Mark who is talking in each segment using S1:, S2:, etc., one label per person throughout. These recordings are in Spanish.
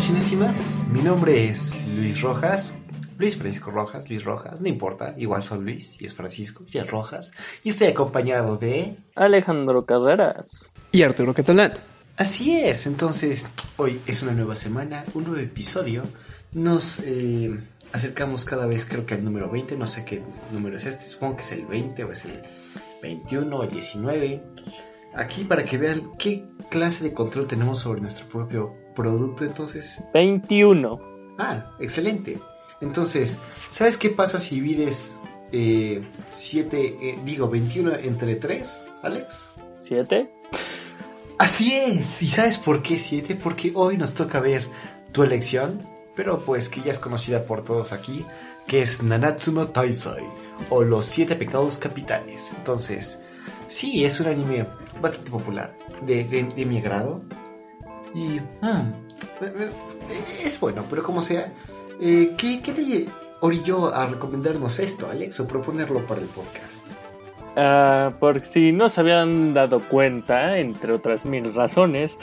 S1: Y más. Mi nombre es Luis Rojas, Luis Francisco Rojas, Luis Rojas, no importa, igual son Luis y es Francisco y es Rojas. Y estoy acompañado de...
S2: Alejandro Carreras.
S3: Y Arturo Catalán.
S1: Así es, entonces hoy es una nueva semana, un nuevo episodio. Nos eh, acercamos cada vez creo que al número 20, no sé qué número es este, supongo que es el 20 o es el 21 o el 19. Aquí para que vean qué clase de control tenemos sobre nuestro propio producto, entonces...
S2: 21.
S1: Ah, excelente. Entonces, ¿sabes qué pasa si divides 7, eh, digo 21 entre 3, Alex?
S2: ¿7?
S1: Así es. ¿Y sabes por qué 7? Porque hoy nos toca ver tu elección, pero pues que ya es conocida por todos aquí, que es Nanatsu no Taisai, o Los Siete Pecados Capitales. Entonces, sí, es un anime bastante popular, de, de, mi agrado. Y hmm, es bueno, pero como sea, eh, ¿qué, ¿qué te orilló a recomendarnos esto, Alex, o proponerlo para el podcast?
S2: Uh, por si no se habían dado cuenta, entre otras mil razones,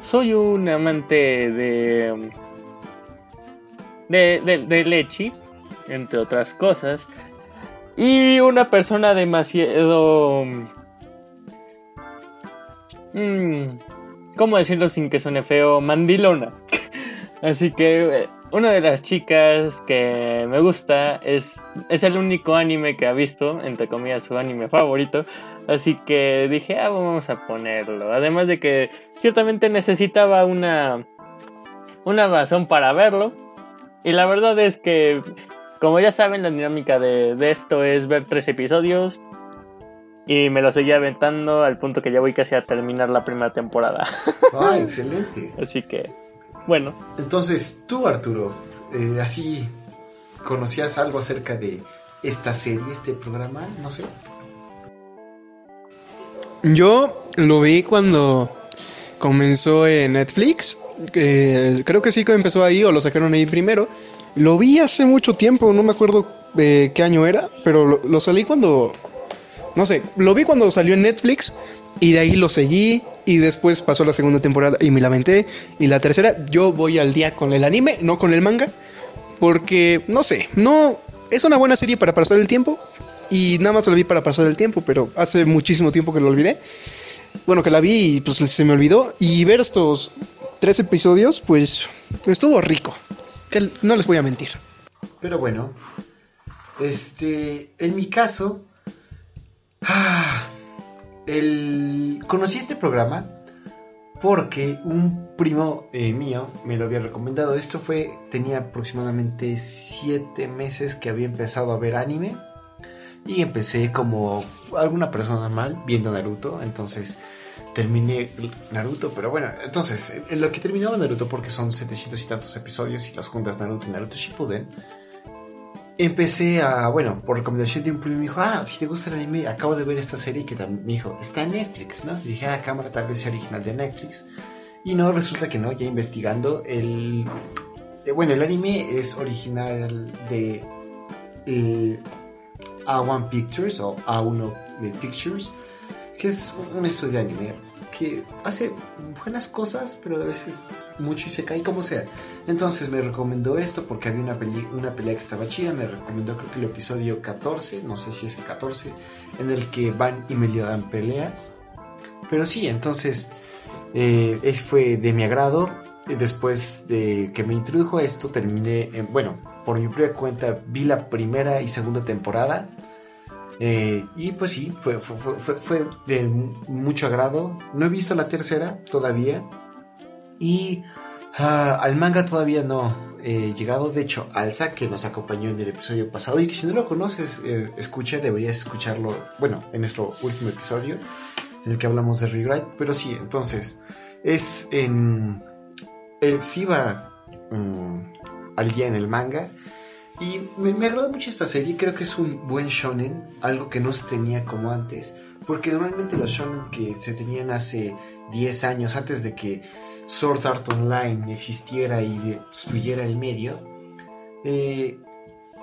S2: soy un amante de. de, de, leche, entre otras cosas, y una persona demasiado. Mmm, ¿Cómo decirlo sin que suene feo? Mandilona. Así que eh, una de las chicas que me gusta es, es el único anime que ha visto, entre comillas su anime favorito, así que dije, ah, vamos a ponerlo. Además de que ciertamente necesitaba una, una razón para verlo, y la verdad es que, como ya saben, la dinámica de, de esto es ver tres episodios, y me lo seguía aventando al punto que ya voy casi a terminar la primera temporada.
S1: Ah, excelente.
S2: Así que bueno.
S1: Entonces, tú, Arturo, eh, así conocías algo acerca de esta serie, este programa, no sé.
S3: Yo lo vi cuando comenzó en Netflix. creo que sí que empezó ahí o lo sacaron ahí primero. Lo vi hace mucho tiempo, no me acuerdo de qué año era, pero lo, lo salí cuando... No sé, lo vi cuando salió en Netflix y de ahí lo seguí y después pasó la segunda temporada y me lamenté. Y la tercera, yo voy al día con el anime, no con el manga. Porque, no sé, no... Es una buena serie para pasar el tiempo. Y nada más la vi para pasar el tiempo, pero hace muchísimo tiempo que lo olvidé. Bueno, que la vi y pues se me olvidó. Y ver estos tres episodios, pues estuvo rico. Que no les voy a mentir.
S1: Pero bueno, este, en mi caso, ah, el, conocí este programa porque un primo eh, mío me lo había recomendado. Esto fue, tenía aproximadamente 7 meses que había empezado a ver anime. Y empecé como alguna persona normal viendo Naruto. Entonces terminé Naruto. Pero bueno, entonces, en lo que terminaba Naruto, porque son 700 y tantos episodios y las juntas Naruto y Naruto Shippuden empecé a, bueno, por recomendación de un primo me dijo, ah, si te gusta el anime, acabo de ver esta serie que también me dijo, está en Netflix, ¿no? Y dije, ah, cámara, tal vez sea original de Netflix. Y no, resulta que no, ya investigando, el, eh, bueno, el anime es original de eh, A1 Pictures o A1 Pictures, que es un estudio de anime que hace buenas cosas, pero a veces mucho y se cae como sea. Entonces me recomendó esto porque había una, una pelea que estaba chida. Me recomendó creo que el episodio 14, no sé si es el 14, en el que van y me dan peleas. Pero sí, entonces eh, fue de mi agrado. Después de que me introdujo esto, terminé, en, bueno, por mi propia cuenta vi la primera y segunda temporada eh, y pues sí, fue, fue, de mucho agrado. No he visto la tercera todavía. Y ah, al manga todavía no he llegado. De hecho, Alza, que nos acompañó en el episodio pasado. Y que si no lo conoces, eh, escucha, deberías escucharlo. Bueno, en nuestro último episodio. En el que hablamos de Rewrite. Pero sí, entonces. Es en. Eh, sí va mm, al día en el manga. Y me, me agrada mucho esta serie, creo que es un buen shonen, algo que no se tenía como antes, porque normalmente los shonen que se tenían hace 10 años, antes de que Sword Art Online existiera y destruyera el medio, eh,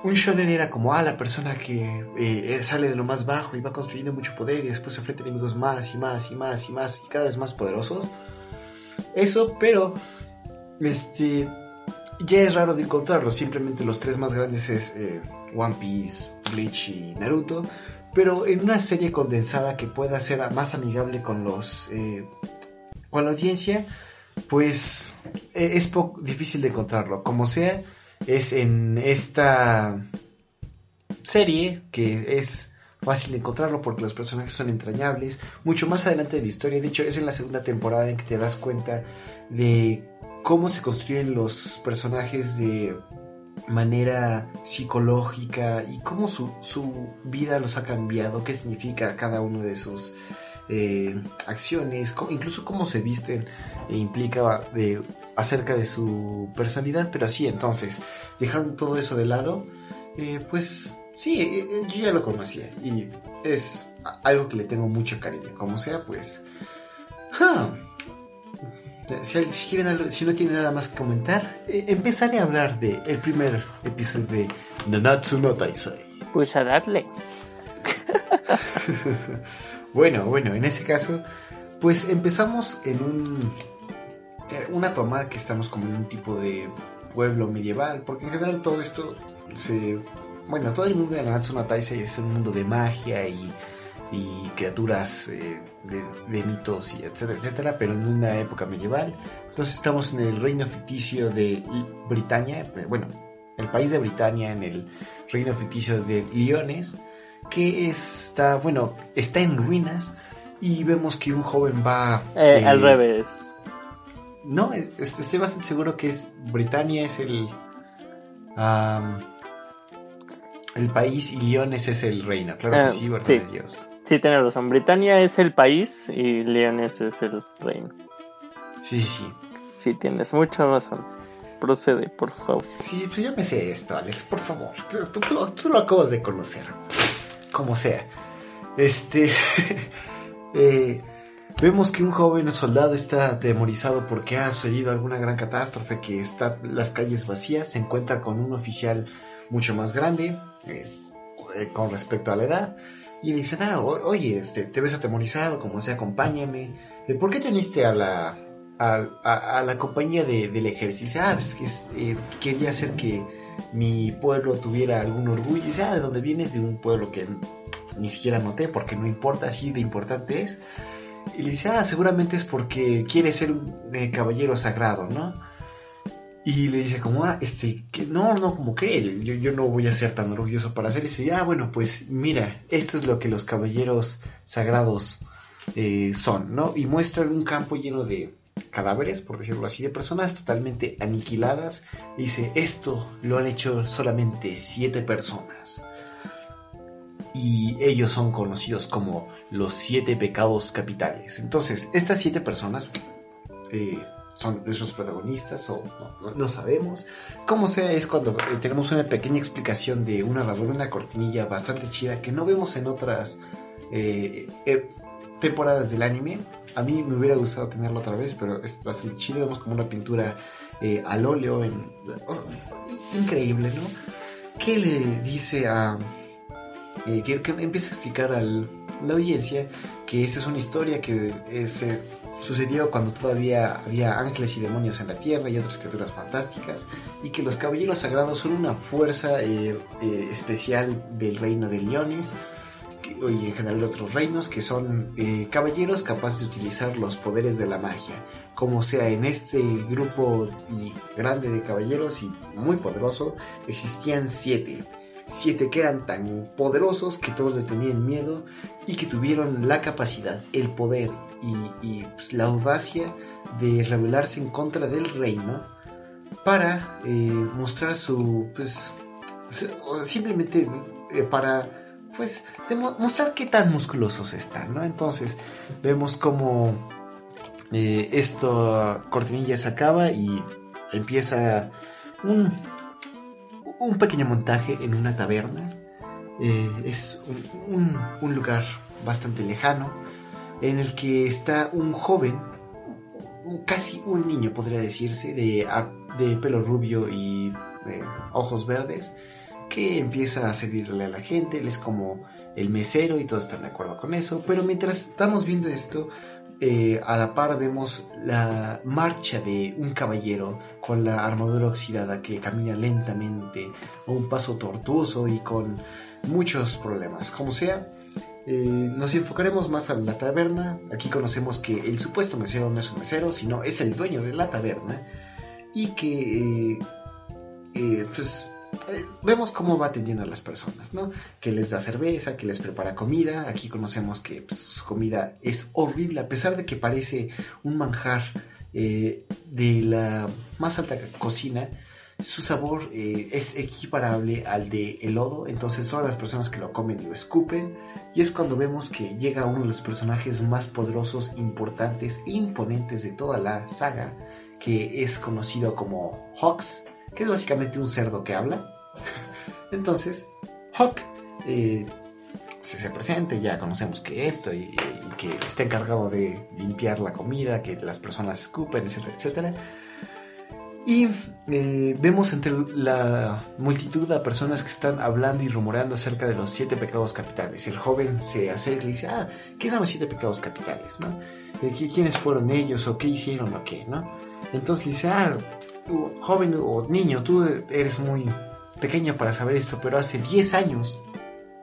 S1: un shonen era como, ah, la persona que eh, sale de lo más bajo y va construyendo mucho poder y después se enfrenta a enemigos más y más y más y más y cada vez más poderosos. Eso, pero este ya es raro de encontrarlo. Simplemente los tres más grandes es eh, One Piece, Bleach y Naruto. Pero en una serie condensada que pueda ser más amigable con los eh, con la audiencia, pues e, es difícil de encontrarlo. Como sea, es en esta serie que es fácil de encontrarlo porque los personajes son entrañables. Mucho más adelante de la historia, de hecho es en la segunda temporada en que te das cuenta de cómo se construyen los personajes de manera psicológica y cómo su, su vida los ha cambiado, qué significa cada uno de sus eh, acciones, incluso cómo se visten e implica de, acerca de su personalidad, pero sí, entonces, dejando todo eso de lado, eh, pues sí, eh, yo ya lo conocía y es algo que le tengo mucho cariño, como sea, pues... Si, si, no tiene nada más que comentar, empezaré a hablar del el primer episodio de Nanatsu no Taisai.
S2: Pues a darle.
S1: Bueno, bueno, en ese caso, pues empezamos en un eh, una toma que estamos como en un tipo de pueblo medieval, porque en general todo esto se bueno, todo el mundo de Nanatsu no Taisei es un mundo de magia y, y criaturas eh, de, mitos y etcétera, etcétera, pero en una época medieval. Entonces estamos en el reino ficticio de Britania, bueno, el país de Britania, en el reino ficticio de Liones que está, bueno, está en ruinas y vemos que un joven va...
S2: Eh, al revés.
S1: No, estoy bastante seguro que es Britania es el... el país y Liones es el reino, claro que eh, sí, verdad
S2: sí.
S1: Dios.
S2: Sí, tienes razón. Britania es el país y Liones es el reino.
S1: Sí, sí, sí.
S2: Tienes mucha razón. Procede, por favor.
S1: Sí, pues yo me sé esto, Alex, por favor. Tú, tú lo acabas de conocer como sea. Este. Eh, vemos que un joven soldado está atemorizado porque ha sucedido alguna gran catástrofe, que está las calles vacías, se encuentra con un oficial mucho más grande eh, eh, con respecto a la edad y le dicen, ah, oye, este, te ves atemorizado, como sea, acompáñame. ¿Por qué te uniste a la, a, la compañía del ejército? Ah, pues que quería hacer que mi pueblo tuviera algún orgullo. Y dice, ah, ¿de dónde vienes? De un pueblo que ni siquiera noté porque no importa, así de importante es. Y le dice, ah, seguramente es porque quiere ser un eh, caballero sagrado, ¿no? Y le dice como, ah, este, que no, no, como cree, yo, yo no voy a ser tan orgulloso para hacer eso. Y ah, bueno, pues mira, esto es lo que los caballeros sagrados eh, son, ¿no? Y muestran un campo lleno de cadáveres, por decirlo así, de personas totalmente aniquiladas. Dice, esto lo han hecho solamente siete personas. Y ellos son conocidos como los siete pecados capitales. Entonces, estas siete personas eh, son nuestros protagonistas o no, sabemos. Como sea, es cuando eh, tenemos una pequeña explicación de una razón, una cortinilla bastante chida que no vemos en otras eh, temporadas del anime a mí me hubiera gustado tenerlo otra vez, pero es bastante chido. Vemos como una pintura eh, al óleo, en, increíble, ¿no? ¿Qué le dice a... Eh, que, empieza a explicar a la audiencia que esta es una historia que eh, sucedió cuando todavía había ángeles y demonios en la tierra y otras criaturas fantásticas y que los caballeros sagrados son una fuerza especial del reino de Leones y en general de otros reinos que son eh, caballeros capaces de utilizar los poderes de la magia. Como sea, en este grupo grande de caballeros y muy poderoso existían siete. Siete que eran tan poderosos que todos les tenían miedo y que tuvieron la capacidad, el poder y, pues, la audacia de rebelarse en contra del reino para eh, mostrar su, pues, simplemente eh, para pues, mostrar qué tan musculosos están, ¿no? Entonces, vemos como eh, esto, cortinilla se acaba y empieza un, un pequeño montaje en una taberna. Eh, es un, un, lugar bastante lejano en el que está un joven, casi un niño podría decirse, de, de pelo rubio y eh, ojos verdes, que empieza a servirle a la gente, él es como el mesero y todos están de acuerdo con eso, pero mientras estamos viendo esto, eh, a la par vemos la marcha de un caballero con la armadura oxidada que camina lentamente a un paso tortuoso y con muchos problemas. Como sea, eh, nos enfocaremos más a la taberna. Aquí conocemos que el supuesto mesero no es un mesero, sino es el dueño de la taberna. Y que, eh, eh, vemos cómo va atendiendo a las personas, ¿no? Que les da cerveza, que les prepara comida. Aquí conocemos que pues, su comida es horrible, a pesar de que parece un manjar de la más alta cocina su sabor eh, es equiparable al de el lodo, entonces todas las personas que lo comen lo escupen y es cuando vemos que llega uno de los personajes más poderosos, importantes imponentes de toda la saga, que es conocido como Hawks, que es básicamente un cerdo que habla. Entonces, Hawk eh, se, presenta, ya conocemos que esto y, que está encargado de limpiar la comida, que las personas escupen, etcétera, etcétera y eh, vemos entre la multitud de personas que están hablando y rumoreando acerca de los siete pecados capitales. El joven se acerca y dice, ah, ¿qué son los siete pecados capitales? ¿no? ¿Quiénes fueron ellos o qué hicieron o qué? ¿no? Entonces dice, ah, joven o niño, tú eres muy pequeño para saber esto, pero hace 10 años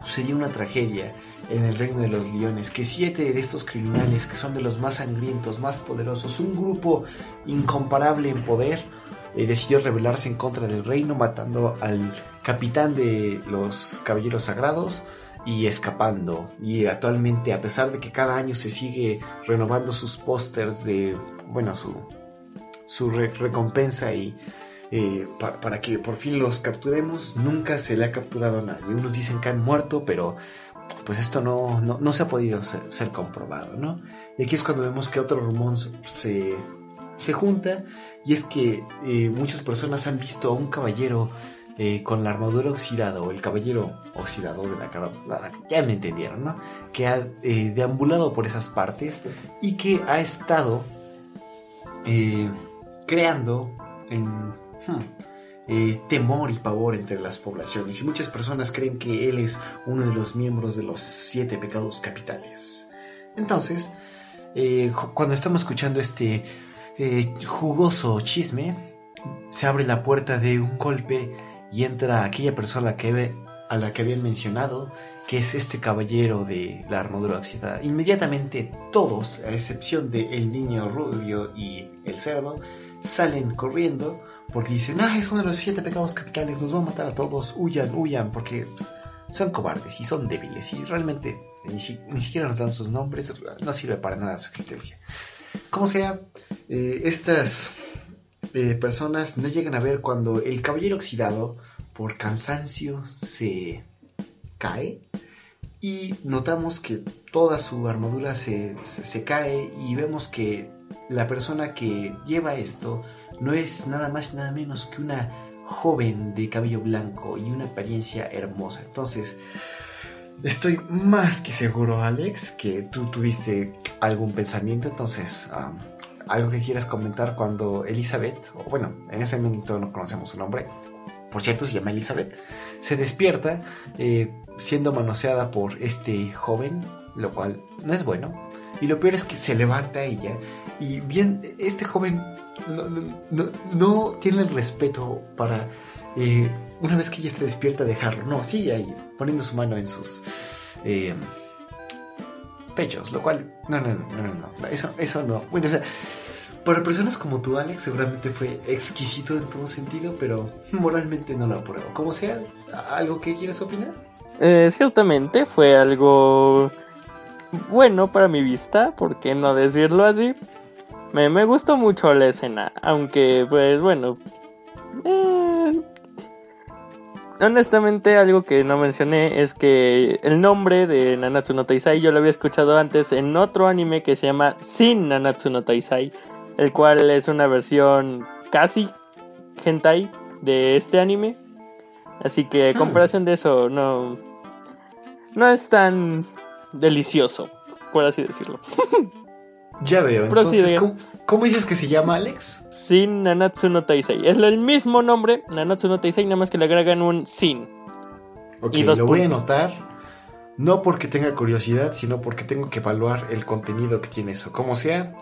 S1: sucedió una tragedia en el reino de los leones, que siete de estos criminales, que son de los más sangrientos, más poderosos, un grupo incomparable en poder, eh, decidió rebelarse en contra del reino, matando al capitán de los caballeros sagrados y escapando. Y actualmente, a pesar de que cada año se sigue renovando sus pósters de, bueno, su, su recompensa y eh, para que por fin los capturemos, nunca se le ha capturado a nadie. Unos dicen que han muerto, pero pues esto no, no, se ha podido ser, comprobado, ¿no? Y aquí es cuando vemos que otro rumor se, se junta y es que eh, muchas personas han visto a un caballero eh, con la armadura oxidada o el caballero oxidado de la cara, ya me entendieron, ¿no? Que ha deambulado por esas partes y que ha estado creando hmm, temor y pavor entre las poblaciones y muchas personas creen que él es uno de los miembros de los siete pecados capitales. Entonces, cuando estamos escuchando este eh, jugoso chisme, se abre la puerta de un golpe y entra aquella persona a la que habían mencionado, que es este caballero de la armadura oxidada. Inmediatamente todos, a excepción de niño rubio y el cerdo, salen corriendo porque dicen, ah, es uno de los siete pecados capitales, nos va a matar a todos, huyan, huyan, porque pues, son cobardes y son débiles y realmente ni, siquiera nos dan sus nombres, no sirve para nada su existencia. Como sea, eh, estas eh, personas no llegan a ver cuando el caballero oxidado por cansancio se cae y notamos que toda su armadura se, cae y vemos que la persona que lleva esto no es nada más y nada menos que una joven de cabello blanco y una apariencia hermosa. Entonces, estoy más que seguro, Alex, que tú tuviste algún pensamiento. Entonces, algo que quieras comentar cuando Elizabeth, o bueno, en ese momento no conocemos su nombre, por cierto se llama Elizabeth, se despierta eh, siendo manoseada por este joven, lo cual no es bueno. Y lo peor es que se levanta ella y bien, este joven no, tiene el respeto para, eh, una vez que ella se despierta, dejarlo. No, sigue ahí, poniendo su mano en sus... Eh, pechos, lo cual, no, no, no, no, no, eso, eso no. Bueno, o sea, para personas como tú, Alex, seguramente fue exquisito en todo sentido, pero moralmente no lo apruebo. Como sea, ¿algo que quieras opinar?
S2: Eh, ciertamente fue algo bueno para mi vista, ¿por qué no decirlo así? Me, me gustó mucho la escena, aunque pues bueno... Eh, honestamente algo que no mencioné es que el nombre de Nanatsu no Taisai yo lo había escuchado antes en otro anime que se llama Sin Nanatsu no Taisai el cual es una versión casi hentai de este anime. Así que, hmm. comparación de eso, no, no es tan delicioso, por así decirlo.
S1: Ya veo. Entonces, ¿cómo, dices que se llama Alex?
S2: Sin Nanatsu no Taisei. Es el mismo nombre, Nanatsu no Taisei, nada más que le agregan un sin.
S1: Ok, lo voy a anotar. No porque tenga curiosidad, sino porque tengo que evaluar el contenido que tiene eso. Como sea,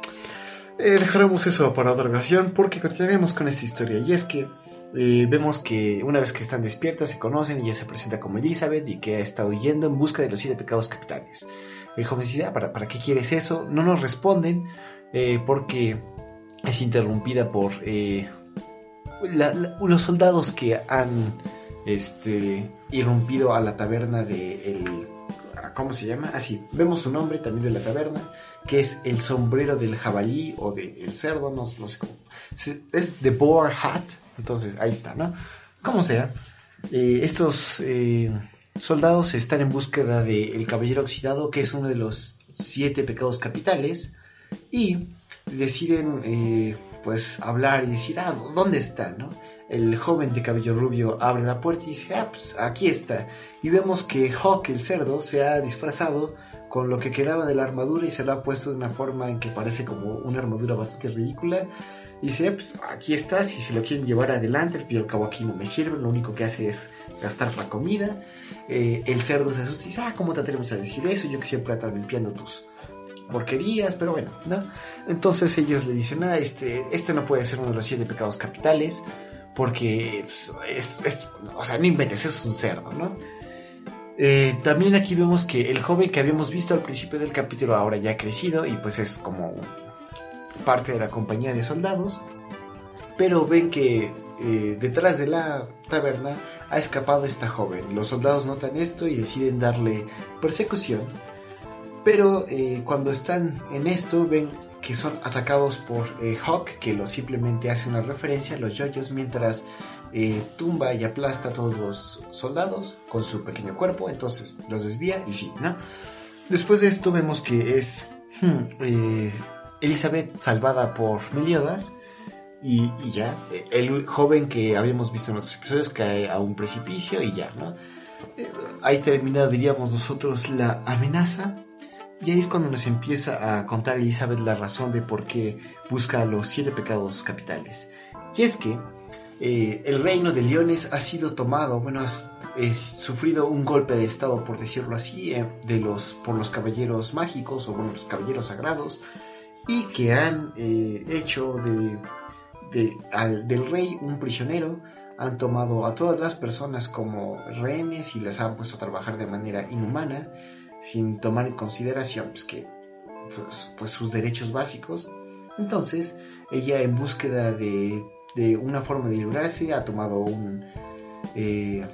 S1: eh, dejaremos eso para otra ocasión porque continuaremos con esta historia. Y es que eh, vemos que una vez que están despiertas se conocen y ella se presenta como Elizabeth y que ha estado yendo en busca de los siete pecados capitales. El joven dice, ah, ¿para, ¿para qué quieres eso? No nos responden eh, porque es interrumpida por eh, los soldados que han este, irrumpido a la taberna de el, ¿cómo se llama? Así, vemos su nombre también de la taberna, que es el sombrero del jabalí o del cerdo, no, sé cómo. Es The Boar Hat, entonces ahí está, ¿no? Como sea, eh, estos eh, soldados están en búsqueda del caballero oxidado, que es uno de los siete pecados capitales, y deciden eh, pues hablar y decir, ah, ¿dónde está? ¿no? El joven de cabello rubio abre la puerta y dice, ah, pues aquí está. Y vemos que Hawk, el cerdo, se ha disfrazado con lo que quedaba de la armadura y se lo ha puesto de una forma en que parece como una armadura bastante ridícula. Dice, "Ah, pues aquí está, si se lo quieren llevar adelante, al fin y al cabo aquí no me sirve, lo único que hace es gastar la comida. Eh, el cerdo se asusta dice, ah, ¿cómo te atreves a decir eso? Yo que siempre estar limpiando tus porquerías, pero bueno, ¿no? Entonces ellos le dicen, ah, este, este no puede ser uno de los siete pecados capitales, porque pues, es, es- o sea, no inventes, es un cerdo, ¿no? Eh, también aquí vemos que el joven que habíamos visto al principio del capítulo ahora ya ha crecido y pues es como parte de la compañía de soldados, pero ven que eh, detrás de la taberna ha escapado esta joven. Los soldados notan esto y deciden darle persecución, pero eh, cuando están en esto ven que son atacados por eh, Hawk, que lo simplemente hace una referencia a los yoyos mientras tumba y aplasta a todos los soldados con su pequeño cuerpo, entonces los desvía y sí, ¿no? Después de esto vemos que es hmm, Elizabeth salvada por Meliodas y, y ya, el joven que habíamos visto en otros episodios cae a un precipicio y ya, ¿no? Eh, ahí termina, diríamos nosotros, la amenaza y ahí es cuando nos empieza a contar Elizabeth la razón de por qué busca los siete pecados capitales. Y es que eh, el reino de Leones ha sido tomado, bueno, has es sufrido un golpe de estado, por decirlo así, eh, de los, por los caballeros mágicos o bueno, los caballeros sagrados, y que han eh, hecho de, de- al- del rey un prisionero, han tomado a todas las personas como rehenes y las han puesto a trabajar de manera inhumana, sin tomar en consideración pues, que, pues, pues, sus derechos básicos. Entonces, ella en búsqueda de, de una forma de librarse ha tomado un... eh,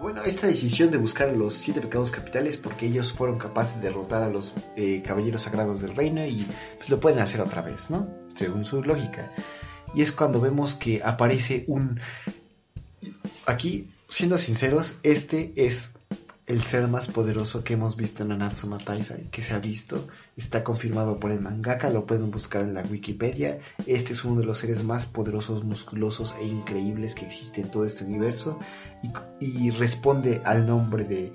S1: bueno, esta decisión de buscar los siete pecados capitales porque ellos fueron capaces de derrotar a los eh, caballeros sagrados del reino y pues lo pueden hacer otra vez, ¿no? Según su lógica. Y es cuando vemos que aparece un... Aquí, siendo sinceros, este es el ser más poderoso que hemos visto en Nanatsu no Taizai, que se ha visto, está confirmado por el mangaka, lo pueden buscar en la Wikipedia. Este es uno de los seres más poderosos, musculosos e increíbles que existe en todo este universo y, responde al nombre de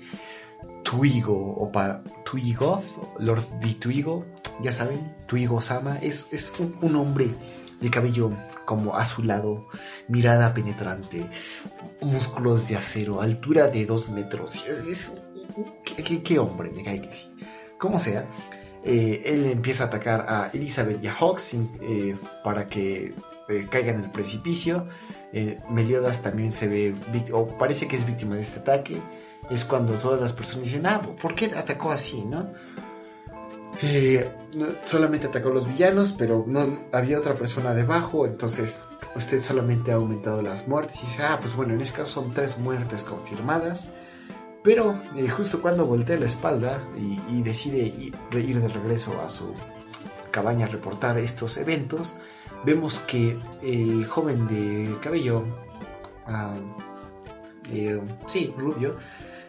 S1: Tuigo o pa, Tuigoth, Lord de Tuigo, ya saben, Tuigo Sama es, es un hombre de cabello como azulado, mirada penetrante, músculos de acero, altura de dos metros. Es, ¿qué, hombre? Me cae que sí. Como sea, eh, él empieza a atacar a Elizabeth y a Hawks eh, para que eh, caigan en el precipicio. Meliodas también se ve, o parece que es víctima de este ataque. Es cuando todas las personas dicen, ah, ¿por qué atacó así, no? Solamente atacó a los villanos, pero no había otra persona debajo, entonces usted solamente ha aumentado las muertes. Y dice, ah, pues bueno, en este caso son tres muertes confirmadas. Pero eh, justo cuando voltea la espalda y, decide ir, ir de regreso a su cabaña a reportar estos eventos, vemos que el joven de cabello, ah, eh, sí, rubio,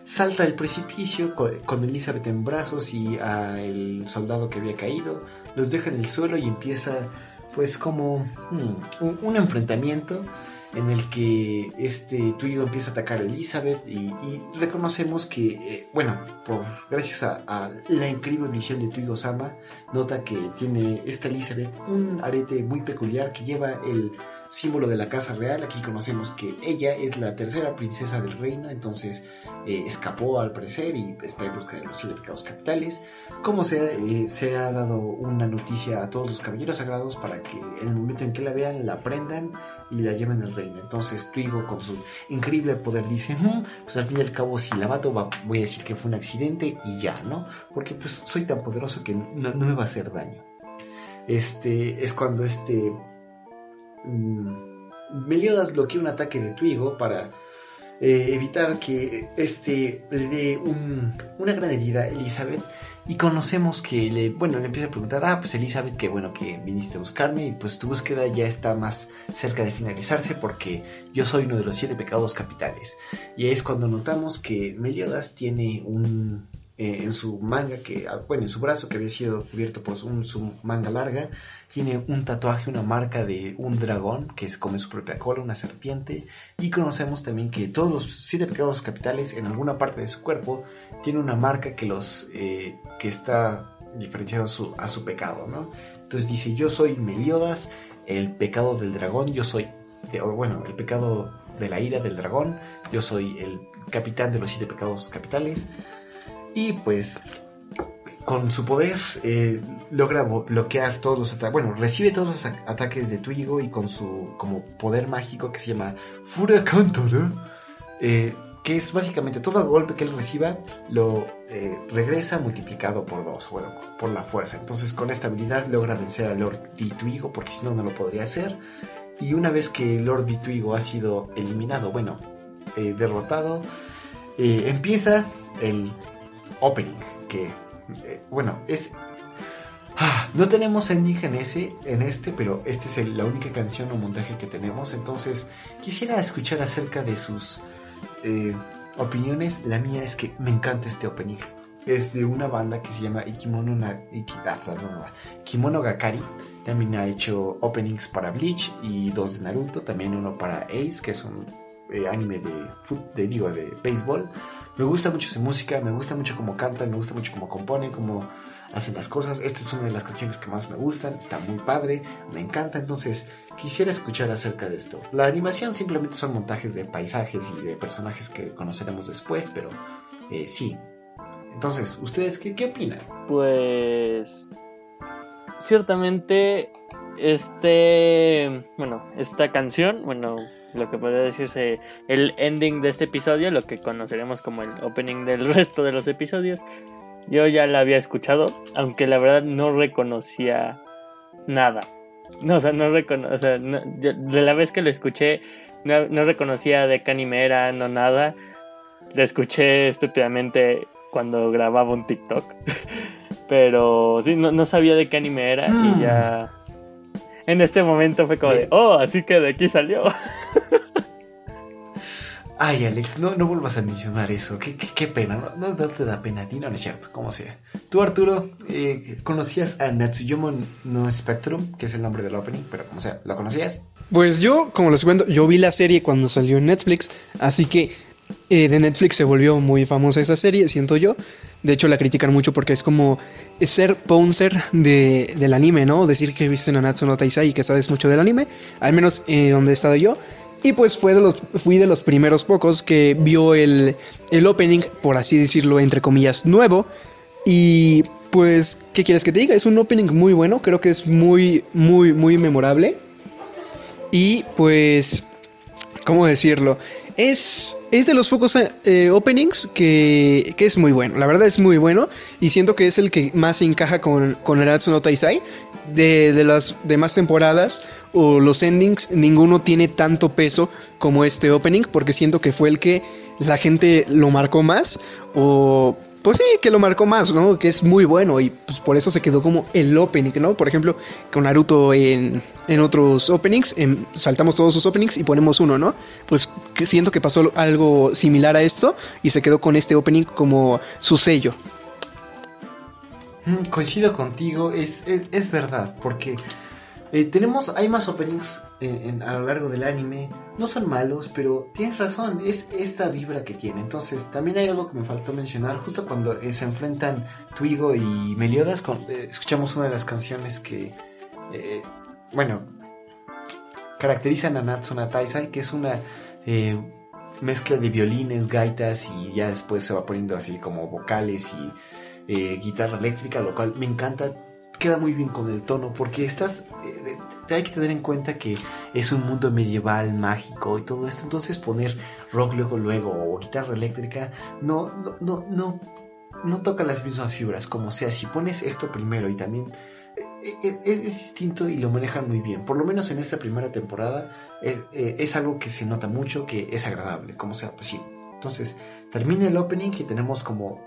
S1: salta del precipicio con, Elizabeth en brazos y al soldado que había caído, los deja en el suelo y empieza pues como hmm, un, enfrentamiento en el que este Tuyo empieza a atacar a Elizabeth y, reconocemos que, eh, bueno, por, gracias a, la increíble visión de Tuigo Sama, nota que tiene esta Elizabeth un arete muy peculiar que lleva el símbolo de la casa real. Aquí conocemos que ella es la tercera princesa del reino, entonces eh, escapó al parecer y está en busca de los siete pecados capitales. Como sea, eh, se ha dado una noticia a todos los caballeros sagrados para que en el momento en que la vean la aprendan y la lleven al reino. Entonces Twigo con su increíble poder dice, "Mm, pues al fin y al cabo si la mato voy a decir que fue un accidente y ya, ¿no? Porque pues soy tan poderoso que no, no me va a hacer daño. Este es cuando este Meliodas bloquea un ataque de Twigo para eh, evitar que este le dé un- una gran herida a Elizabeth y conocemos que le, bueno, le empieza a preguntar, ah, pues Elizabeth, que bueno que viniste a buscarme y pues tu búsqueda ya está más cerca de finalizarse porque yo soy uno de los siete pecados capitales. Y es cuando notamos que Meliodas tiene un, eh, en su manga, que, ah, bueno, en su brazo que había sido cubierto por un, su manga larga, tiene un tatuaje, una marca de un dragón que come su propia cola, una serpiente. Y conocemos también que todos los siete pecados capitales en alguna parte de su cuerpo tiene una marca que los eh, que está diferenciado a su, pecado, ¿no? Entonces dice, yo soy Meliodas, el pecado del dragón, yo soy, bueno, el pecado de la ira del dragón, yo soy el capitán de los siete pecados capitales. Y pues con su poder eh, logra bloquear todos los ataques, bueno, recibe todos los ataques de Twigo y con su como poder mágico que se llama Furia Cántara, eh, que es básicamente todo golpe que él reciba lo eh, regresa multiplicado por dos, bueno, por la fuerza. Entonces con esta habilidad logra vencer a Lord Ditwigo porque si no no lo podría hacer. Y una vez que Lord Ditwigo ha sido eliminado, bueno, derrotado, empieza el opening que eh, bueno es Ah, no tenemos ending en ese en este pero este es la única canción o montaje que tenemos. Entonces quisiera escuchar acerca de sus eh, opiniones. La mía es que me encanta este opening. Es de una banda que se llama Ikimono, na, ah, no, no, no, Kimono Gakari. También ha hecho openings para Bleach y dos de Naruto también uno para Ace que es un eh, anime de, de digo de béisbol me gusta mucho su música, me gusta mucho cómo cantan, me gusta mucho cómo componen, cómo hacen las cosas. Esta es una de las canciones que más me gustan, está muy padre, me encanta, entonces quisiera escuchar acerca de esto. La animación simplemente son montajes de paisajes y de personajes que conoceremos después, pero eh, sí. Entonces, ¿ustedes qué, qué opinan?
S2: Pues ciertamente este, bueno, esta canción, bueno, lo que podría decirse el ending de este episodio, lo que conoceremos como el opening del resto de los episodios, yo ya la había escuchado, aunque la verdad no reconocía nada. No, o sea, no reconocía, o sea, no- yo- de la vez que lo escuché, no, no reconocía de qué anime era, no nada. La escuché estúpidamente cuando grababa un TikTok. Pero sí, no, no sabía de qué anime era
S1: Hmm.
S2: y ya. En este momento fue como de, oh, así que de aquí salió.
S1: Ay, Alex, no, no vuelvas a mencionar eso. Qué, qué- qué pena. No, no- no te da pena a ti, no, no es cierto. Como sea. Tú, Arturo, eh, ¿conocías a Natsuyomo no Spectrum? Que es el nombre del opening, pero como sea, ¿lo conocías?
S3: Pues yo, como les cuento, yo vi la serie cuando salió en Netflix, así que eh, de Netflix se volvió muy famosa esa serie, siento yo. De hecho, la critican mucho porque es como ser pouncer de, del anime, ¿no? Decir que viste Nanatsu no Taizai y que sabes mucho del anime, al menos eh, donde he estado yo. Y pues fue de los, fui de los primeros pocos que vio el, el opening, por así decirlo, entre comillas, nuevo. Y pues, ¿qué quieres que te diga? Es un opening muy bueno, creo que es muy, muy, muy memorable. Y pues, ¿cómo decirlo? Es, es de los pocos eh, openings que, que es muy bueno. La verdad es muy bueno. Y siento que es el que más encaja con, con no Taisai. De, de las demás temporadas o los endings, ninguno tiene tanto peso como este opening. Porque siento que fue el que la gente lo marcó más. O pues sí, que lo marcó más, ¿no? Que es muy bueno y pues por eso se quedó como el opening, ¿no? Por ejemplo, con Naruto en, en otros openings, en- saltamos todos sus openings y ponemos uno, ¿no? Pues siento que pasó algo similar a esto y se quedó con este opening como su sello.
S1: Mm, coincido contigo, es, es verdad, porque eh, tenemos, hay más openings en- en- a lo largo del anime, no son malos, pero tienes razón, es esta vibra que tiene. Entonces, también hay algo que me faltó mencionar, justo cuando eh, se enfrentan Twigo y Meliodas, con- eh, escuchamos una de las canciones que, eh, bueno, caracteriza a Nanatsu no Taizai, que es una eh, mezcla de violines, gaitas y ya después se va poniendo así como vocales y eh, guitarra eléctrica, lo cual me encanta, queda muy bien con el tono porque estás, eh, hay que tener en cuenta que es un mundo medieval, mágico y todo esto, entonces poner rock luego luego o guitarra eléctrica no, no, no, no, no toca las mismas fibras, como sea, si pones esto primero y también es, es, distinto y lo manejan muy bien. Por lo menos en esta primera temporada es, eh, es, algo que se nota mucho, que es agradable, como sea, pues sí. Entonces, termina el opening y tenemos como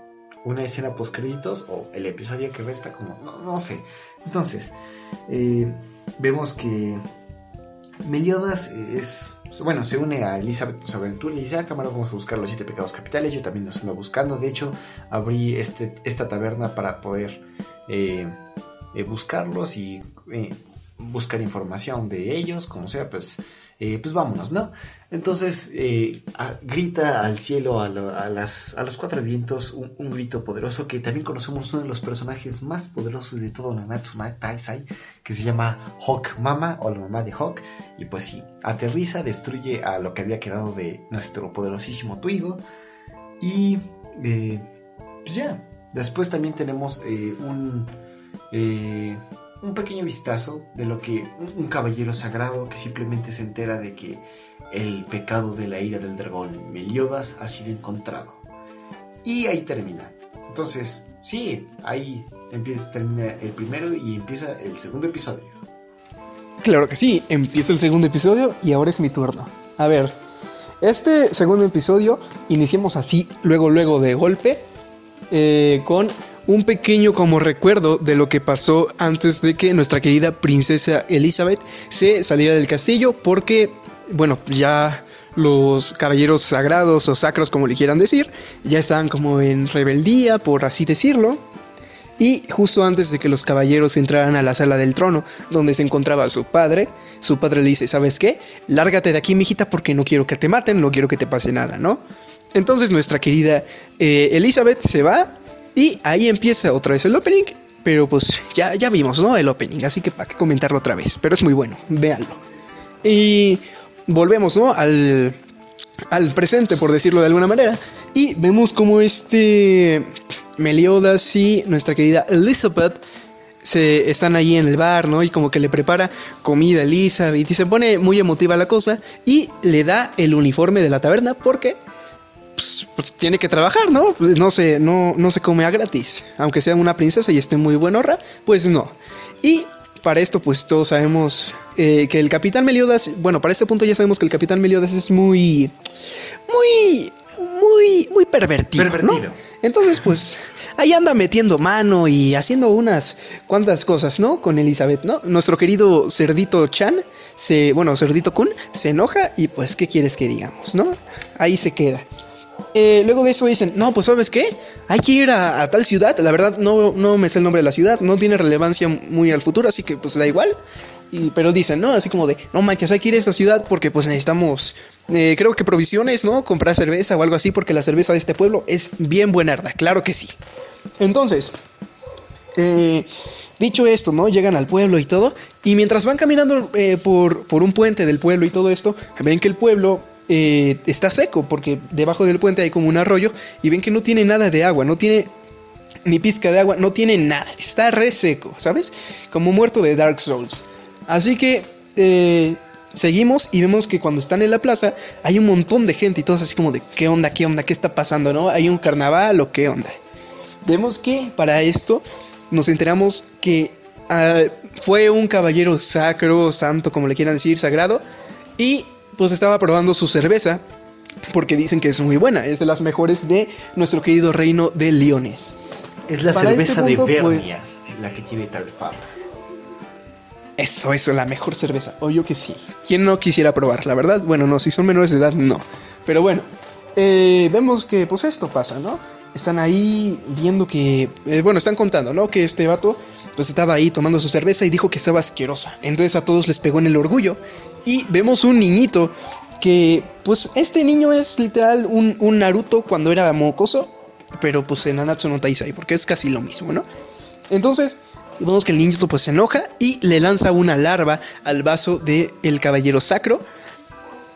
S1: una escena post créditos o el episodio que resta como, no, no sé. Entonces, eh, vemos que Meliodas es, bueno, se une a Elizabeth aventura y dice, ah, cámara, vamos a buscar los siete pecados capitales, yo también los ando buscando, de hecho, abrí este, esta taberna para poder... Eh, eh, buscarlos y eh, buscar información de ellos, como sea, pues, eh, pues vámonos, ¿no? Entonces grita al cielo, a, las, a, los cuatro vientos, un, grito poderoso que también conocemos uno de los personajes más poderosos de todo Nanatsu Taisai, que se llama Hawk Mama o la mamá de Hawk, y pues sí, aterriza, destruye a lo que había quedado de nuestro poderosísimo Tuigo, y pues ya, después también tenemos eh, un pequeño vistazo de lo que un, caballero sagrado que simplemente se entera de que el pecado de la ira del dragón Meliodas ha sido encontrado. Y ahí termina. Entonces, sí, ahí empieza, termina el primero y empieza el segundo episodio.
S3: Claro que sí, empieza el segundo episodio y ahora es mi turno. A ver, este segundo episodio iniciamos así, luego, luego de golpe, eh, con un pequeño como recuerdo de lo que pasó antes de que nuestra querida princesa Elizabeth se saliera del castillo porque, bueno, ya los caballeros sagrados o sacros como le quieran decir, ya estaban como en rebeldía, por así decirlo. Y justo antes de que los caballeros entraran a la sala del trono, donde se encontraba su padre, su padre le dice, ¿sabes qué? Lárgate de aquí, mijita, porque no quiero que te maten, no quiero que te pase nada, ¿no? Entonces nuestra querida eh, Elizabeth se va y ahí empieza otra vez el opening. Pero pues ya, ya vimos, ¿no? El opening. Así que para qué comentarlo otra vez. Pero es muy bueno. Véanlo. Y volvemos, ¿no? Al, al presente, por decirlo de alguna manera. Y vemos como este Meliodas y nuestra querida Elizabeth se están ahí en el bar, ¿no? Y como que le prepara comida a Elizabeth y se pone muy emotiva la cosa y le da el uniforme de la taberna porque pues, pues, tiene que trabajar, ¿no? Pues, no se, no, no se come a gratis. Aunque sea una princesa y esté muy buenorra, pues no. Y para esto, pues todos sabemos eh, que el Capitán Meliodas, bueno, para este punto ya sabemos que el Capitán Meliodas es muy, muy, muy, muy pervertido. Pervertido. Entonces, pues ahí anda metiendo mano y haciendo unas cuantas cosas, ¿no? Con Elizabeth, ¿no? Nuestro querido Cerdito Chan, se, bueno, Cerdito Kun, se enoja y pues, ¿qué quieres que digamos, no? Ahí se queda. Eh, luego de eso dicen, no, pues sabes qué, hay que ir a, tal ciudad, la verdad no, no me sé el nombre de la ciudad, no tiene relevancia muy al futuro, así que pues da igual. Y, pero dicen, ¿no? Así como de, no manches, hay que ir a esta ciudad porque pues necesitamos, eh, creo que provisiones, ¿no? Comprar cerveza o algo así porque la cerveza de este pueblo es bien buenarda, claro que sí. Entonces, eh, dicho esto, ¿no? Llegan al pueblo y todo, y mientras van caminando por, por un puente del pueblo y todo esto, ven que el pueblo eh, está seco porque debajo del puente hay como un arroyo y ven que no tiene nada de agua, no tiene ni pizca de agua, no tiene nada, está re seco, ¿sabes? Como muerto de Dark Souls. Así que eh, seguimos y vemos que cuando están en la plaza hay un montón de gente y todos así como de ¿qué onda? ¿Qué onda? ¿Qué está pasando? ¿No? ¿Hay un carnaval o qué onda? Vemos que para esto nos enteramos que ah, fue un caballero sacro, santo, como le quieran decir, sagrado, y pues estaba probando su cerveza porque dicen que es muy buena, es de las mejores de nuestro querido reino de Leones.
S1: Es la cerveza este de Vernias, pues, la que tiene tal fama.
S3: Eso, eso, la mejor cerveza. Obvio que sí. ¿Quién no quisiera probar? La verdad, bueno, no, si son menores de edad, no. Pero bueno, eh, vemos que pues esto pasa, ¿no? Están ahí viendo que, eh, bueno, están contando, ¿no? Que este vato pues estaba ahí tomando su cerveza y dijo que estaba asquerosa. Entonces a todos les pegó en el orgullo y vemos un niñito que, pues este niño es literal un, un Naruto cuando era mocoso, pero pues en Nanatsu no Taisai, porque es casi lo mismo, ¿no? Entonces vemos que el niñito pues se enoja y le lanza una larva al vaso del el caballero sacro.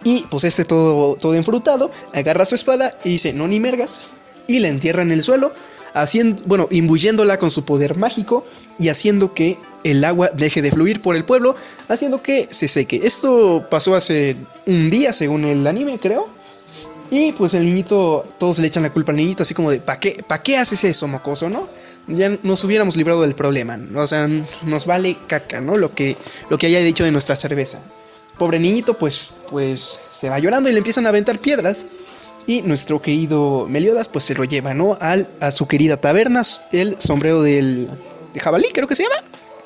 S3: Y pues este todo, todo enfrutado, agarra su espada y dice, no ni mergas. Y la entierra en el suelo, haciendo, bueno, imbuyéndola con su poder mágico y haciendo que el agua deje de fluir por el pueblo, haciendo que se seque. Esto pasó hace un día, según el anime, creo. Y pues el niñito, todos le echan la culpa al niñito, así como de, ¿para qué, ¿pa qué haces eso, mocoso, no? Ya nos hubiéramos librado del problema, o sea, nos vale caca, ¿no? Lo que, lo que haya dicho de nuestra cerveza. Pobre niñito, pues, pues se va llorando y le empiezan a aventar piedras. Y nuestro querido Meliodas, pues se lo lleva, ¿no? Al, a su querida taberna, el sombrero del, de jabalí, creo que se llama.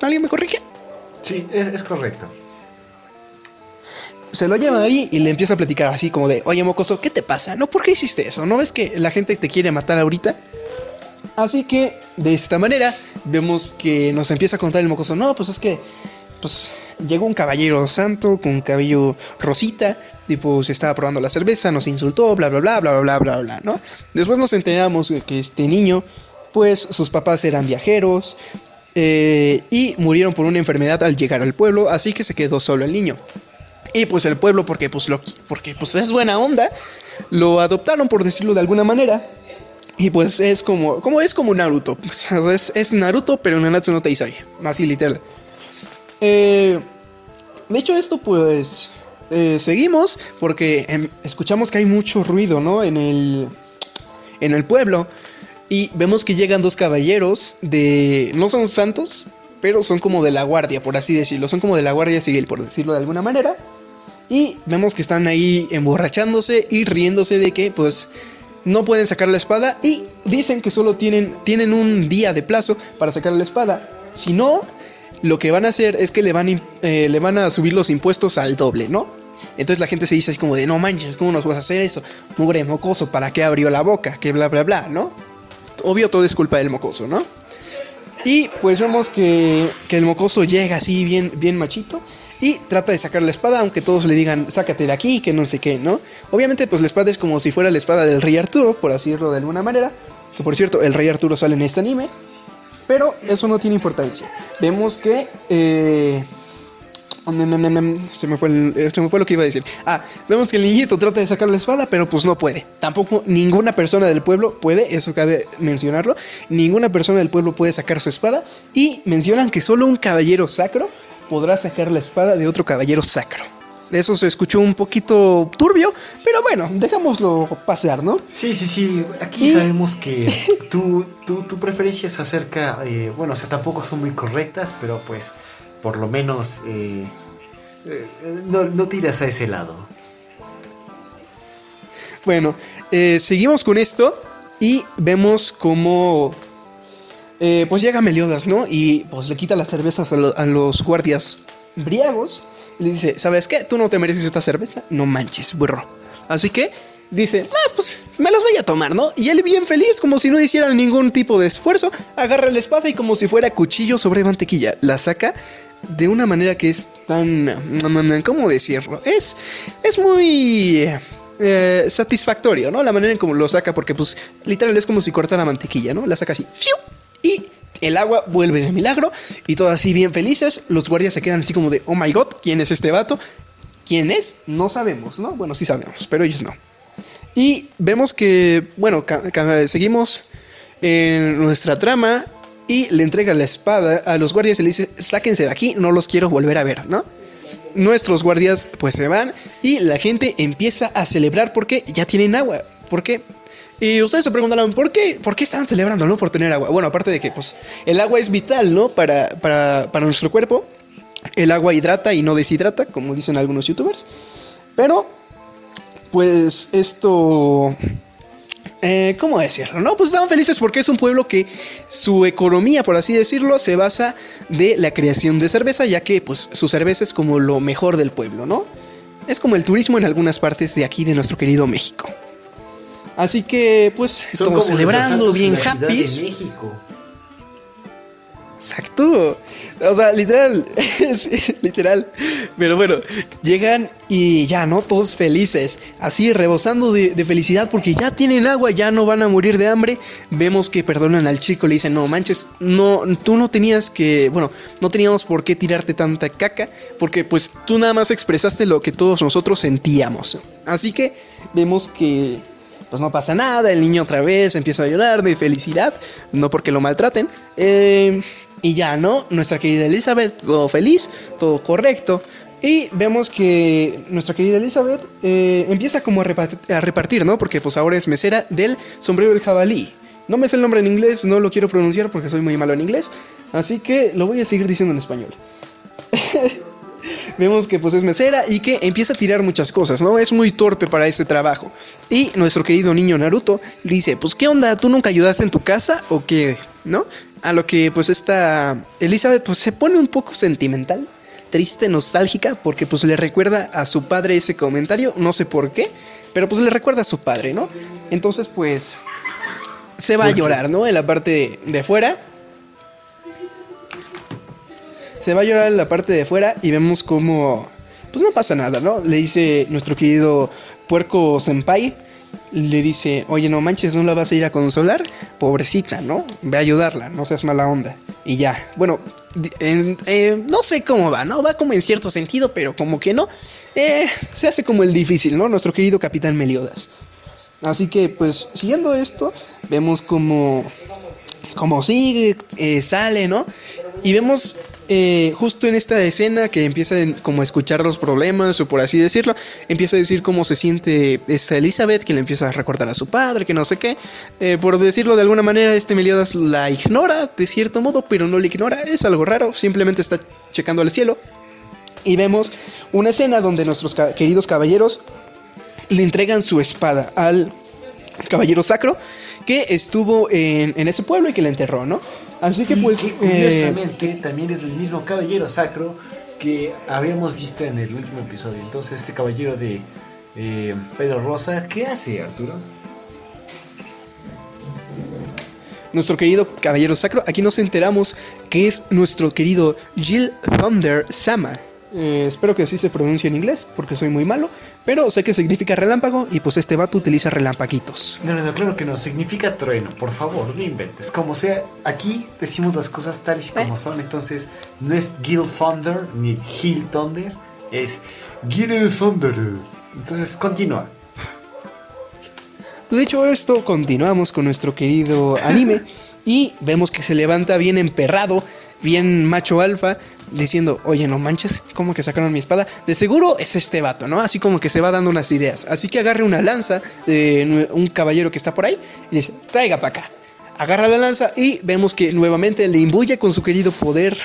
S3: ¿Alguien me corrige?
S1: Sí, es, es correcto
S3: se lo lleva ahí y le empieza a platicar así como de, oye mocoso, ¿qué te pasa? ¿No? ¿Por qué hiciste eso? ¿No ves que la gente te quiere matar ahorita? Así que de esta manera vemos que nos empieza a contar el mocoso, no, pues es que pues llegó un caballero santo con cabello rosita, tipo se estaba probando la cerveza, nos insultó, bla bla bla bla bla bla bla, ¿no? Después nos enteramos que este niño, pues sus papás eran viajeros eh, y murieron por una enfermedad al llegar al pueblo, así que se quedó solo el niño. Y pues el pueblo, porque pues, lo, porque pues es buena onda, lo adoptaron por decirlo de alguna manera. Y pues es como, como es como Naruto. Pues, es, es, Naruto, pero Nanatsu no Taizai. Así literal. Eh, de hecho, esto pues eh, seguimos porque em, escuchamos que hay mucho ruido, ¿no? En el, en el pueblo. Y vemos que llegan dos caballeros de... No son santos, pero son como de la guardia, por así decirlo. Son como de la guardia civil, por decirlo de alguna manera. Y vemos que están ahí emborrachándose y riéndose de que pues no pueden sacar la espada y dicen que solo tienen, tienen un día de plazo para sacar la espada. Si no, lo que van a hacer es que le van, eh, le van a subir los impuestos al doble, ¿no? Entonces la gente se dice así como de, no manches, ¿cómo nos vas a hacer eso? Mugre mocoso, ¿para qué abrió la boca? Que bla, bla, bla, ¿no? Obvio todo es culpa del mocoso, ¿no? Y pues vemos que, que el mocoso llega así bien, bien machito y trata de sacar la espada, aunque todos le digan, sácate de aquí, que no sé qué, ¿no? Obviamente, pues la espada es como si fuera la espada del rey Arturo, por decirlo de alguna manera. Que por cierto, el rey Arturo sale en este anime. Pero eso no tiene importancia. Vemos que... Eh, se me, fue se me fue lo que iba a decir. Ah, vemos que el niñito trata de sacar la espada, pero pues no puede. Tampoco ninguna persona del pueblo puede, eso cabe mencionarlo. Ninguna persona del pueblo puede sacar su espada. Y mencionan que solo un caballero sacro podrá sacar la espada de otro caballero sacro. Eso se escuchó un poquito turbio, pero bueno, dejámoslo pasar, ¿no?
S1: Sí, sí, sí. Aquí sabemos que tu, tu, tu, preferencia es acerca, eh, bueno, o sea, tampoco son muy correctas, pero pues por lo menos eh, eh, no, no, tiras a ese lado.
S3: Bueno, seguimos con esto y vemos cómo eh, pues llega Meliodas, ¿no? Y pues le quita las cervezas a, los guardias briagos. Le dice, ¿sabes qué? Tú no te mereces esta cerveza. No manches, burro. Así que dice, ah, pues me los voy a tomar, ¿no? Y él bien feliz, como si no hiciera ningún tipo de esfuerzo, agarra la espada y como si fuera cuchillo sobre mantequilla, la saca de una manera que es tan... ¿Cómo decirlo? Es, es muy... Eh, satisfactorio, ¿no? La manera en cómo lo saca, porque pues literal es como si cortara mantequilla, ¿no? La saca así, ¡fiu! Y el agua vuelve de milagro y todos así bien felices. Los guardias se quedan así como de, oh my god, ¿quién es este vato? ¿Quién es? No sabemos, ¿no? Bueno, sí sabemos, pero ellos no. Y vemos que, bueno, seguimos en nuestra trama y le entrega la espada a los guardias y le dice, sáquense de aquí, no los quiero volver a ver, ¿no? Nuestros guardias pues se van y la gente empieza a celebrar porque ya tienen agua. Porque y ustedes se preguntarán, ¿por qué, ¿por qué están celebrando, no? Por tener agua. Bueno, aparte de que, pues, el agua es vital, ¿no? Para, para, para nuestro cuerpo. El agua hidrata y no deshidrata, como dicen algunos youtubers. Pero, pues, esto... Eh, ¿Cómo decirlo? No, pues estaban felices porque es un pueblo que su economía, por así decirlo, se basa de la creación de cerveza, ya que pues su cerveza es como lo mejor del pueblo, ¿no? Es como el turismo en algunas partes de aquí de nuestro querido México. Así que, pues, todos celebrando, bien happy. Exacto. O sea, literal. sí, literal. Pero bueno, llegan y ya, ¿no? Todos felices. Así, rebosando de, de, felicidad porque ya tienen agua, ya no van a morir de hambre. Vemos que perdonan al chico, le dicen, no manches, no, tú no tenías que, bueno, no teníamos por qué tirarte tanta caca. Porque pues tú nada más expresaste lo que todos nosotros sentíamos. Así que vemos que pues no pasa nada, el niño otra vez empieza a llorar de felicidad, no porque lo maltraten. Eh, y ya, ¿no? Nuestra querida Elizabeth, todo feliz, todo correcto. Y vemos que nuestra querida Elizabeth eh, empieza como a repartir, ¿no? Porque pues ahora es mesera del sombrero del jabalí. No me sé el nombre en inglés, no lo quiero pronunciar porque soy muy malo en inglés. Así que lo voy a seguir diciendo en español. vemos que pues es mesera y que empieza a tirar muchas cosas, ¿no? Es muy torpe para ese trabajo. Y nuestro querido niño Naruto dice, pues ¿qué onda? ¿Tú nunca ayudaste en tu casa o qué? ¿No? A lo que pues esta Elizabeth pues se pone un poco sentimental, triste, nostálgica, porque pues le recuerda a su padre ese comentario, no sé por qué, pero pues le recuerda a su padre, ¿no? Entonces pues se va a llorar, ¿no? En la parte de, fuera se va a llorar en la parte de fuera y vemos como pues no pasa nada, ¿no? Le dice nuestro querido puerco senpai, le dice, oye, no manches, ¿no la vas a ir a consolar? Pobrecita, ¿no? Ve a ayudarla, no seas mala onda. Y ya, bueno, eh, no sé cómo va, ¿no? Va como en cierto sentido, pero como que no. Eh, se hace como el difícil, ¿no? Nuestro querido capitán Meliodas. Así que, pues, siguiendo esto, vemos como, como sigue, eh, sale, ¿no? Y vemos eh, justo en esta escena que empieza como a escuchar los problemas o por así decirlo, empieza a decir cómo se siente esta Elizabeth, que le empieza a recordar a su padre, que no sé qué. Eh, por decirlo de alguna manera, este Meliodas la ignora de cierto modo, pero no la ignora, es algo raro, simplemente está checando al cielo. Y vemos una escena donde nuestros queridos caballeros le entregan su espada al caballero sacro que estuvo en, en ese pueblo y que la enterró, ¿no? Así que pues...
S1: Y, curiosamente, eh, también es el mismo caballero sacro que habíamos visto en el último episodio. Entonces este caballero de eh, Pedro Rosa, ¿qué hace Arturo?
S3: Nuestro querido caballero sacro, aquí nos enteramos que es nuestro querido Jill Thunder Sama. Eh, espero que así se pronuncie en inglés, porque soy muy malo. Pero sé que significa relámpago y pues este vato utiliza relámpaguitos.
S1: No, no, no, claro que no, significa trueno, por favor, no inventes. Como sea, aquí decimos las cosas tal y como ¿Eh? son, entonces no es Gil Thunder ni Gil Thunder, es Gil Thunder. Entonces, continúa.
S3: Dicho esto, continuamos con nuestro querido anime y vemos que se levanta bien emperrado, bien macho alfa, diciendo, oye, no manches, ¿cómo que sacaron mi espada? De seguro es este vato, ¿no? Así como que se va dando unas ideas. Así que agarre una lanza de un caballero que está por ahí y dice, traiga para acá. Agarra la lanza y vemos que nuevamente le imbuye con su querido poder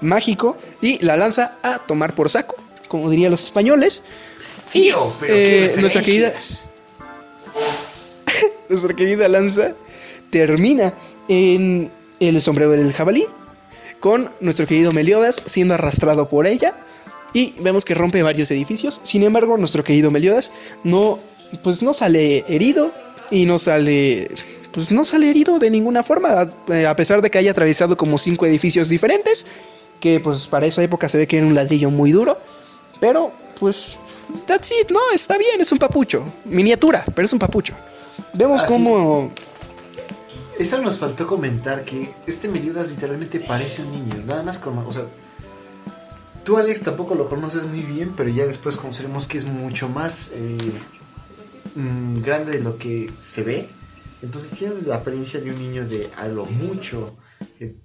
S3: mágico y la lanza a tomar por saco, como dirían los españoles. Y eh, nuestra querida nuestra querida lanza termina en el sombrero del jabalí con nuestro querido Meliodas siendo arrastrado por ella y vemos que rompe varios edificios. Sin embargo, nuestro querido Meliodas no pues no sale herido y no sale pues no sale herido de ninguna forma a pesar de que haya atravesado como cinco edificios diferentes que pues para esa época se ve que era un ladrillo muy duro, pero pues that's it, no, está bien, es un papucho, miniatura, pero es un papucho. Vemos cómo
S1: eso nos faltó comentar que este Meliodas literalmente parece un niño, nada más como, o sea, tú Alex tampoco lo conoces muy bien, pero ya después conoceremos que es mucho más eh, mm, grande de lo que se ve. Entonces tiene la apariencia de un niño de a lo mucho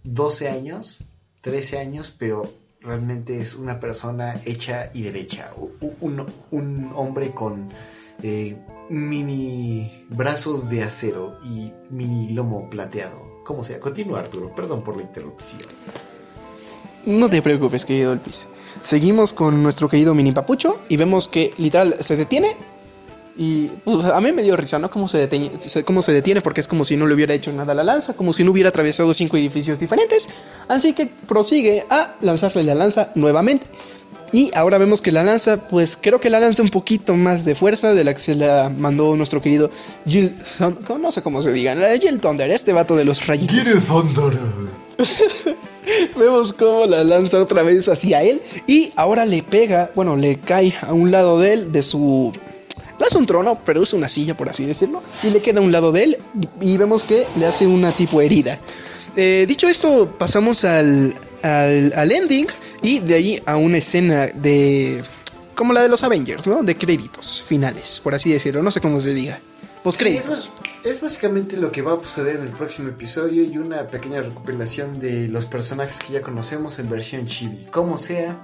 S1: 12 eh, años, 13 años, pero realmente es una persona hecha y derecha, un, un hombre con eh, mini brazos de acero y mini lomo plateado. Como sea, continúa Arturo, perdón por la interrupción.
S3: No te preocupes, querido Elvis. Seguimos con nuestro querido mini papucho y vemos que literal se detiene. Y pues, a mí me dio risa, ¿no? Cómo se, detiene, cómo se detiene, porque es como si no le hubiera hecho nada la lanza, como si no hubiera atravesado cinco edificios diferentes. Así que prosigue a lanzarle la lanza nuevamente. Y ahora vemos que la lanza, pues creo que la lanza un poquito más de fuerza de la que se la mandó nuestro querido Jill Thunder, no sé cómo se diga, Jill Thunder, este vato de los rayitos.
S1: Jill Thunder.
S3: Vemos cómo la lanza otra vez hacia él y ahora le pega, bueno, le cae a un lado de él, de su... No es un trono, pero es una silla, por así decirlo. Y le queda a un lado de él y vemos que le hace una tipo herida. Eh, dicho esto, pasamos al, al, al ending y de ahí a una escena de... Como la de los Avengers, ¿no? De créditos finales, por así decirlo. No sé cómo se diga. Post créditos.
S1: es básicamente lo que va a suceder en el próximo episodio y una pequeña recopilación de los personajes que ya conocemos en versión chibi. Como sea,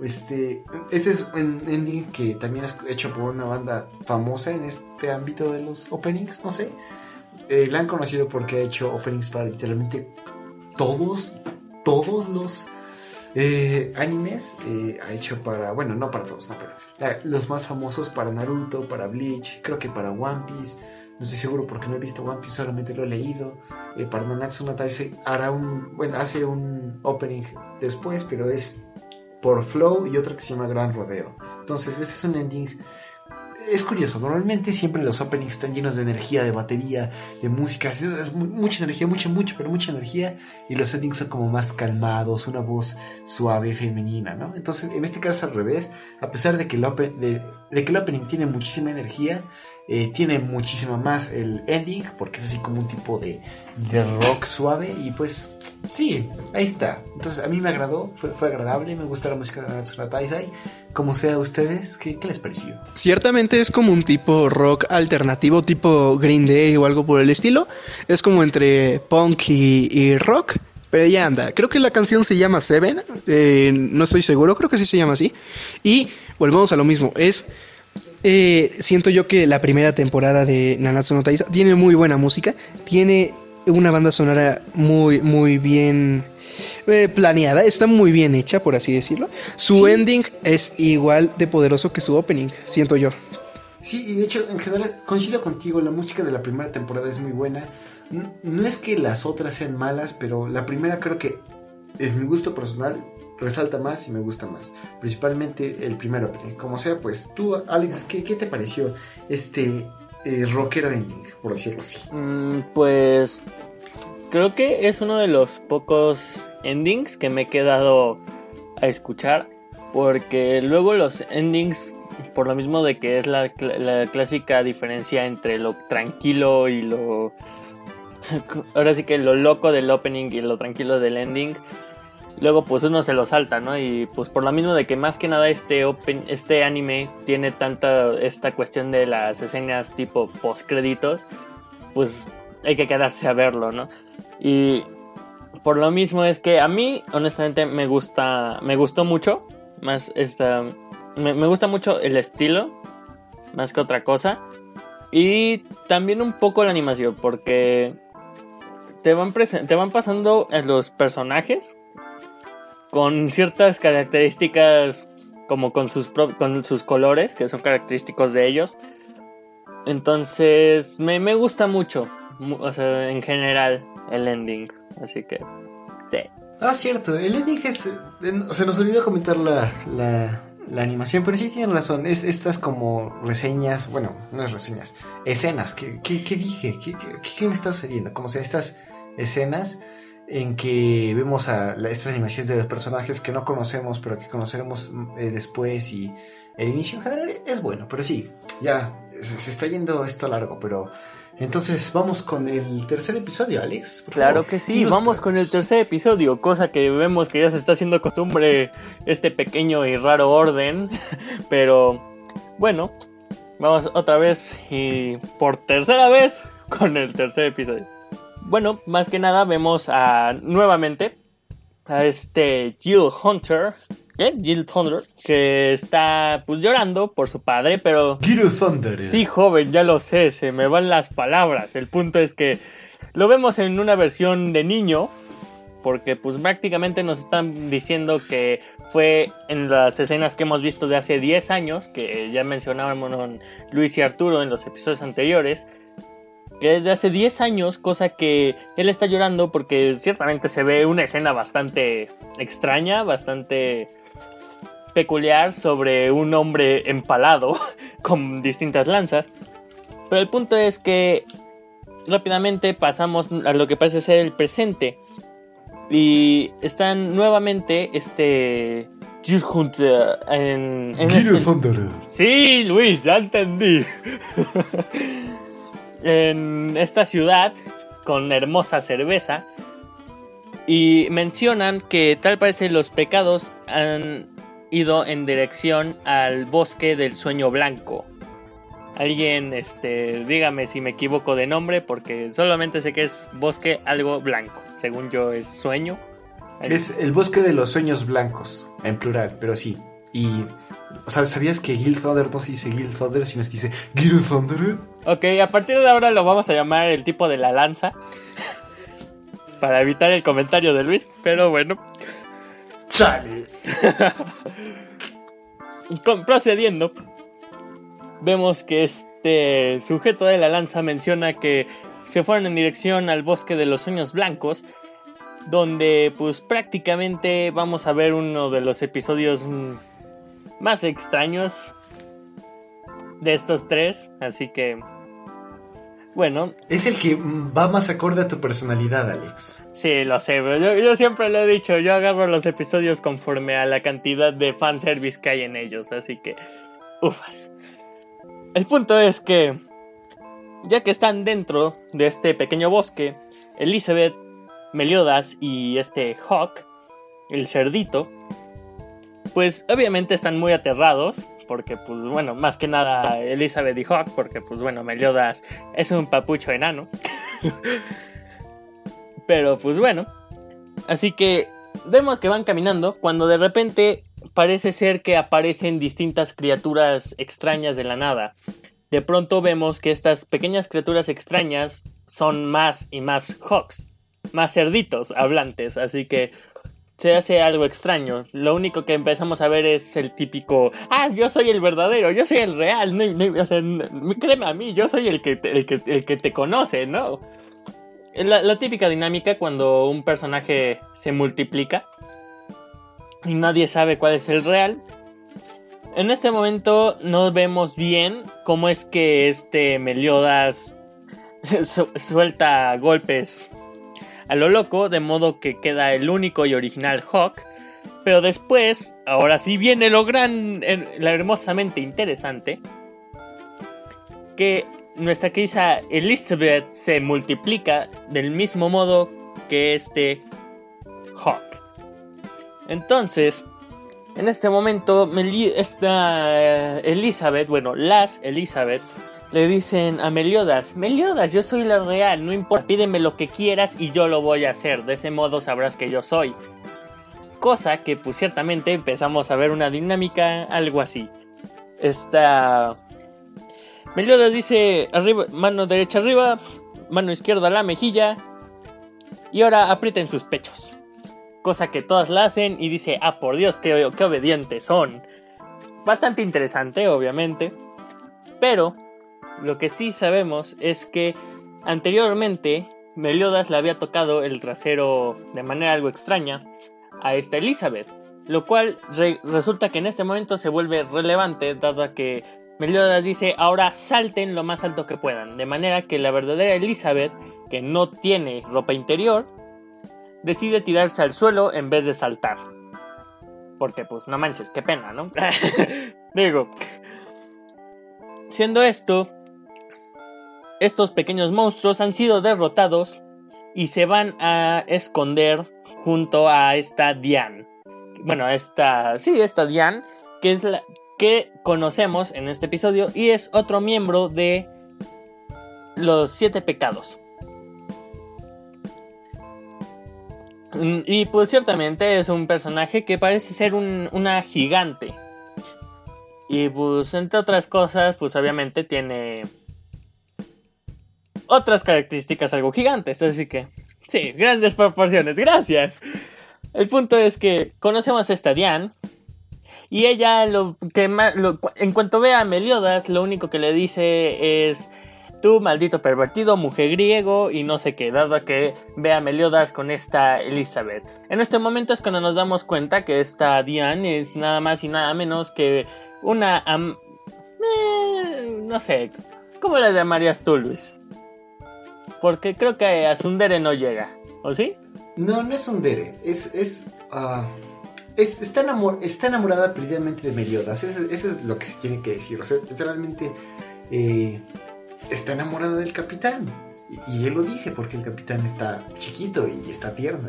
S1: este, este es un ending que también es hecho por una banda famosa en este ámbito de los openings, no sé. Eh, la han conocido porque ha hecho openings para literalmente todos, todos los eh, animes. eh, ha hecho para, bueno, no para todos, no, pero los más famosos para Naruto, para Bleach, creo que para One Piece. No estoy seguro porque no he visto One Piece, solamente lo he leído. Eh, para Nanatsu no Taizai hará un, bueno, hace un opening después, pero es por Flow y otro que se llama Gran Rodeo. Entonces, este es un ending. Es curioso, normalmente siempre los openings están llenos de energía, de batería, de música, es- es mu- mucha energía, mucha, mucha, pero mucha energía, y los endings son como más calmados, una voz suave, femenina, ¿no? Entonces, en este caso al revés, a pesar de que el, open- de, de que el opening tiene muchísima energía, eh, tiene muchísima más el ending, porque es así como un tipo de, de rock suave, y pues, sí, ahí está. Entonces, a mí me agradó, fue, fue agradable, me gusta la música de Natsu no Taizai, como sea a ustedes, ¿qué, qué les pareció?
S3: Ciertamente es como un tipo rock alternativo, tipo Green Day o algo por el estilo. Es como entre punk y, rock. Pero ya anda. Creo que la canción se llama Seven. eh, no estoy seguro, creo que sí se llama así. Y volvemos a lo mismo. Es. eh, siento yo que la primera temporada de Nanatsu no Taizai tiene muy buena música. Tiene una banda sonora muy, muy bien eh, planeada. Está muy bien hecha, por así decirlo. Su
S1: Sí.
S3: ending es igual de poderoso que su opening, siento yo.
S1: Sí, y de hecho, en general, coincido contigo, la música de la primera temporada es muy buena. No es que las otras sean malas, pero la primera creo que, en mi gusto personal, resalta más y me gusta más. Principalmente el primer opening. Como sea, pues tú, Alex, ¿qué, qué te pareció este eh, rockero ending, por decirlo así?
S2: Mm, pues creo que es uno de los pocos endings que me he quedado a escuchar porque luego los endings por lo mismo de que es la, la clásica diferencia entre lo tranquilo y lo ahora sí que lo loco del opening y lo tranquilo del ending luego pues uno se lo salta, ¿no? Y pues por lo mismo de que más que nada este open, este anime tiene tanta esta cuestión de las escenas tipo post créditos, pues hay que quedarse a verlo, ¿no? Y por lo mismo es que a mí honestamente me gusta, me gustó mucho, más esta, me, me gusta mucho el estilo, más que otra cosa, y también un poco la animación, porque te van, te van pasando los personajes con ciertas características como con sus, con sus colores, que son característicos de ellos. Entonces, me, me gusta mucho, mu- o sea, en general, el ending. Así que, sí.
S1: Ah, cierto, el ending es... Se nos olvidó comentar la, la, la animación, pero sí tienen razón. Es estas como reseñas, bueno, no es reseñas, escenas. ¿Qué, qué, qué dije? ¿Qué, qué, qué me está sucediendo? Como sea, estas escenas en que vemos a la- estas animaciones de los personajes que no conocemos, pero que conoceremos eh, después y el inicio en general es bueno, pero sí, ya se, se está yendo esto largo, pero entonces vamos con el tercer episodio, Alex.
S2: Claro
S1: favor,
S2: que sí, vamos con el tercer episodio, cosa que vemos que ya se está haciendo costumbre este pequeño y raro orden, pero bueno, vamos otra vez y por tercera vez con el tercer episodio. Bueno, más que nada vemos a nuevamente a este Jill Hunter, ¿qué? Jill Thunder, que está pues llorando por su padre, pero
S1: Giro Thunder.
S2: Sí, joven, ya lo sé, se me van las palabras. El punto es que lo vemos en una versión de niño, porque pues prácticamente nos están diciendo que fue en las escenas que hemos visto de hace 10 años, que ya mencionábamos Luis y Arturo en los episodios anteriores, que desde hace 10 años, cosa que él está llorando porque ciertamente se ve una escena bastante extraña, bastante peculiar sobre un hombre empalado con distintas lanzas. Pero el punto es que rápidamente pasamos a lo que parece ser el presente. Y están nuevamente este Hunter en, en este-. Sí, Luis, ya entendí. en esta ciudad con hermosa cerveza. Y mencionan que tal parece los pecados han ido en dirección al bosque del sueño blanco. Alguien, este, dígame si me equivoco de nombre, porque solamente sé que es bosque algo blanco. Según yo es sueño.
S1: Es el bosque de los sueños blancos, en plural, pero sí. Y, o sea, ¿sabías que Gil Thunder no se dice Gil Thunder, sino que se dice Gil Thunder?
S2: Ok, a partir de ahora lo vamos a llamar el tipo de la lanza. Para evitar el comentario de Luis, pero bueno.
S1: ¡Chale!
S2: Con- procediendo, vemos que este sujeto de la lanza menciona que se fueron en dirección al bosque de los sueños blancos, donde pues prácticamente vamos a ver uno de los episodios mm, más extraños de estos tres, así que bueno,
S1: Es el que va más acorde a tu personalidad, Alex.
S2: Sí, lo sé, pero yo, yo siempre lo he dicho, yo agarro los episodios conforme a la cantidad de fanservice que hay en ellos, así que... Ufas. El punto es que, ya que están dentro de este pequeño bosque, Elizabeth, Meliodas y este Hawk, el cerdito, pues obviamente están muy aterrados, porque pues bueno, más que nada Elizabeth y Hawk, porque pues bueno, Meliodas es un papucho enano. Pero pues bueno. Así que vemos que van caminando cuando de repente parece ser que aparecen distintas criaturas extrañas de la nada. De pronto vemos que estas pequeñas criaturas extrañas son más y más hawks, más cerditos hablantes, así que se hace algo extraño. Lo único que empezamos a ver es el típico, ah, yo soy el verdadero, yo soy el real, no, no, o no, créeme a mí, yo soy el que, te- el que, el que te conoce, ¿no? La, típica dinámica cuando un personaje se multiplica y nadie sabe cuál es el real. En este momento no vemos bien cómo es que este Meliodas su- suelta golpes a lo loco, de modo que queda el único y original Hawk. Pero después, ahora sí viene lo gran, lo hermosamente interesante, que nuestra querida Elizabeth se multiplica del mismo modo que este Hawk. Entonces, en este momento, esta eh, Elizabeth, bueno, las Elizabeths, le dicen a Meliodas, Meliodas, yo soy la real, no importa, pídeme lo que quieras y yo lo voy a hacer, de ese modo sabrás que yo soy. Cosa que pues ciertamente empezamos a ver una dinámica algo así. Esta... Meliodas dice, arriba, mano derecha arriba, mano izquierda a la mejilla y ahora aprieten sus pechos. Cosa que todas la hacen y dice, ah, por Dios, qué, qué obedientes son. Bastante interesante, obviamente. Pero lo que sí sabemos es que anteriormente Meliodas le había tocado el trasero de manera algo extraña a esta Elizabeth. Lo cual re- resulta que en este momento se vuelve relevante dado a que Meliodas dice ahora salten lo más alto que puedan. De manera que la verdadera Elizabeth, que no tiene ropa interior, decide tirarse al suelo en vez de saltar. Porque pues no manches, qué pena, ¿no? Digo, siendo esto, estos pequeños monstruos han sido derrotados y se van a esconder junto a esta Diane. Bueno, esta, sí, esta Diane, que es la que conocemos en este episodio y es otro miembro de los siete pecados. Mm, Y pues ciertamente es un personaje que parece ser un- una gigante. Y pues entre otras cosas, pues obviamente tiene otras características algo gigantes. Así que, sí, grandes proporciones, gracias. El punto es que conocemos a esta Diane. Y ella, lo que lo- en cuanto ve a Meliodas, lo único que le dice es: Tú, maldito pervertido, mujer griego, y no sé qué, dado que ve a Meliodas con esta Elizabeth. En este momento es cuando nos damos cuenta que esta Diane es nada más y nada menos que una. am- eh, no sé, ¿cómo la llamarías tú, Luis? Porque creo que a Sundere no llega, ¿o sí?
S1: No, no es un dere. Es. es, ah, es- está, enamor- está enamorada perdidamente de Meliodas. Eso, es lo que se tiene que decir. O sea, realmente. eh, está enamorada del capitán. Y, él lo dice porque el capitán está chiquito y está tierno.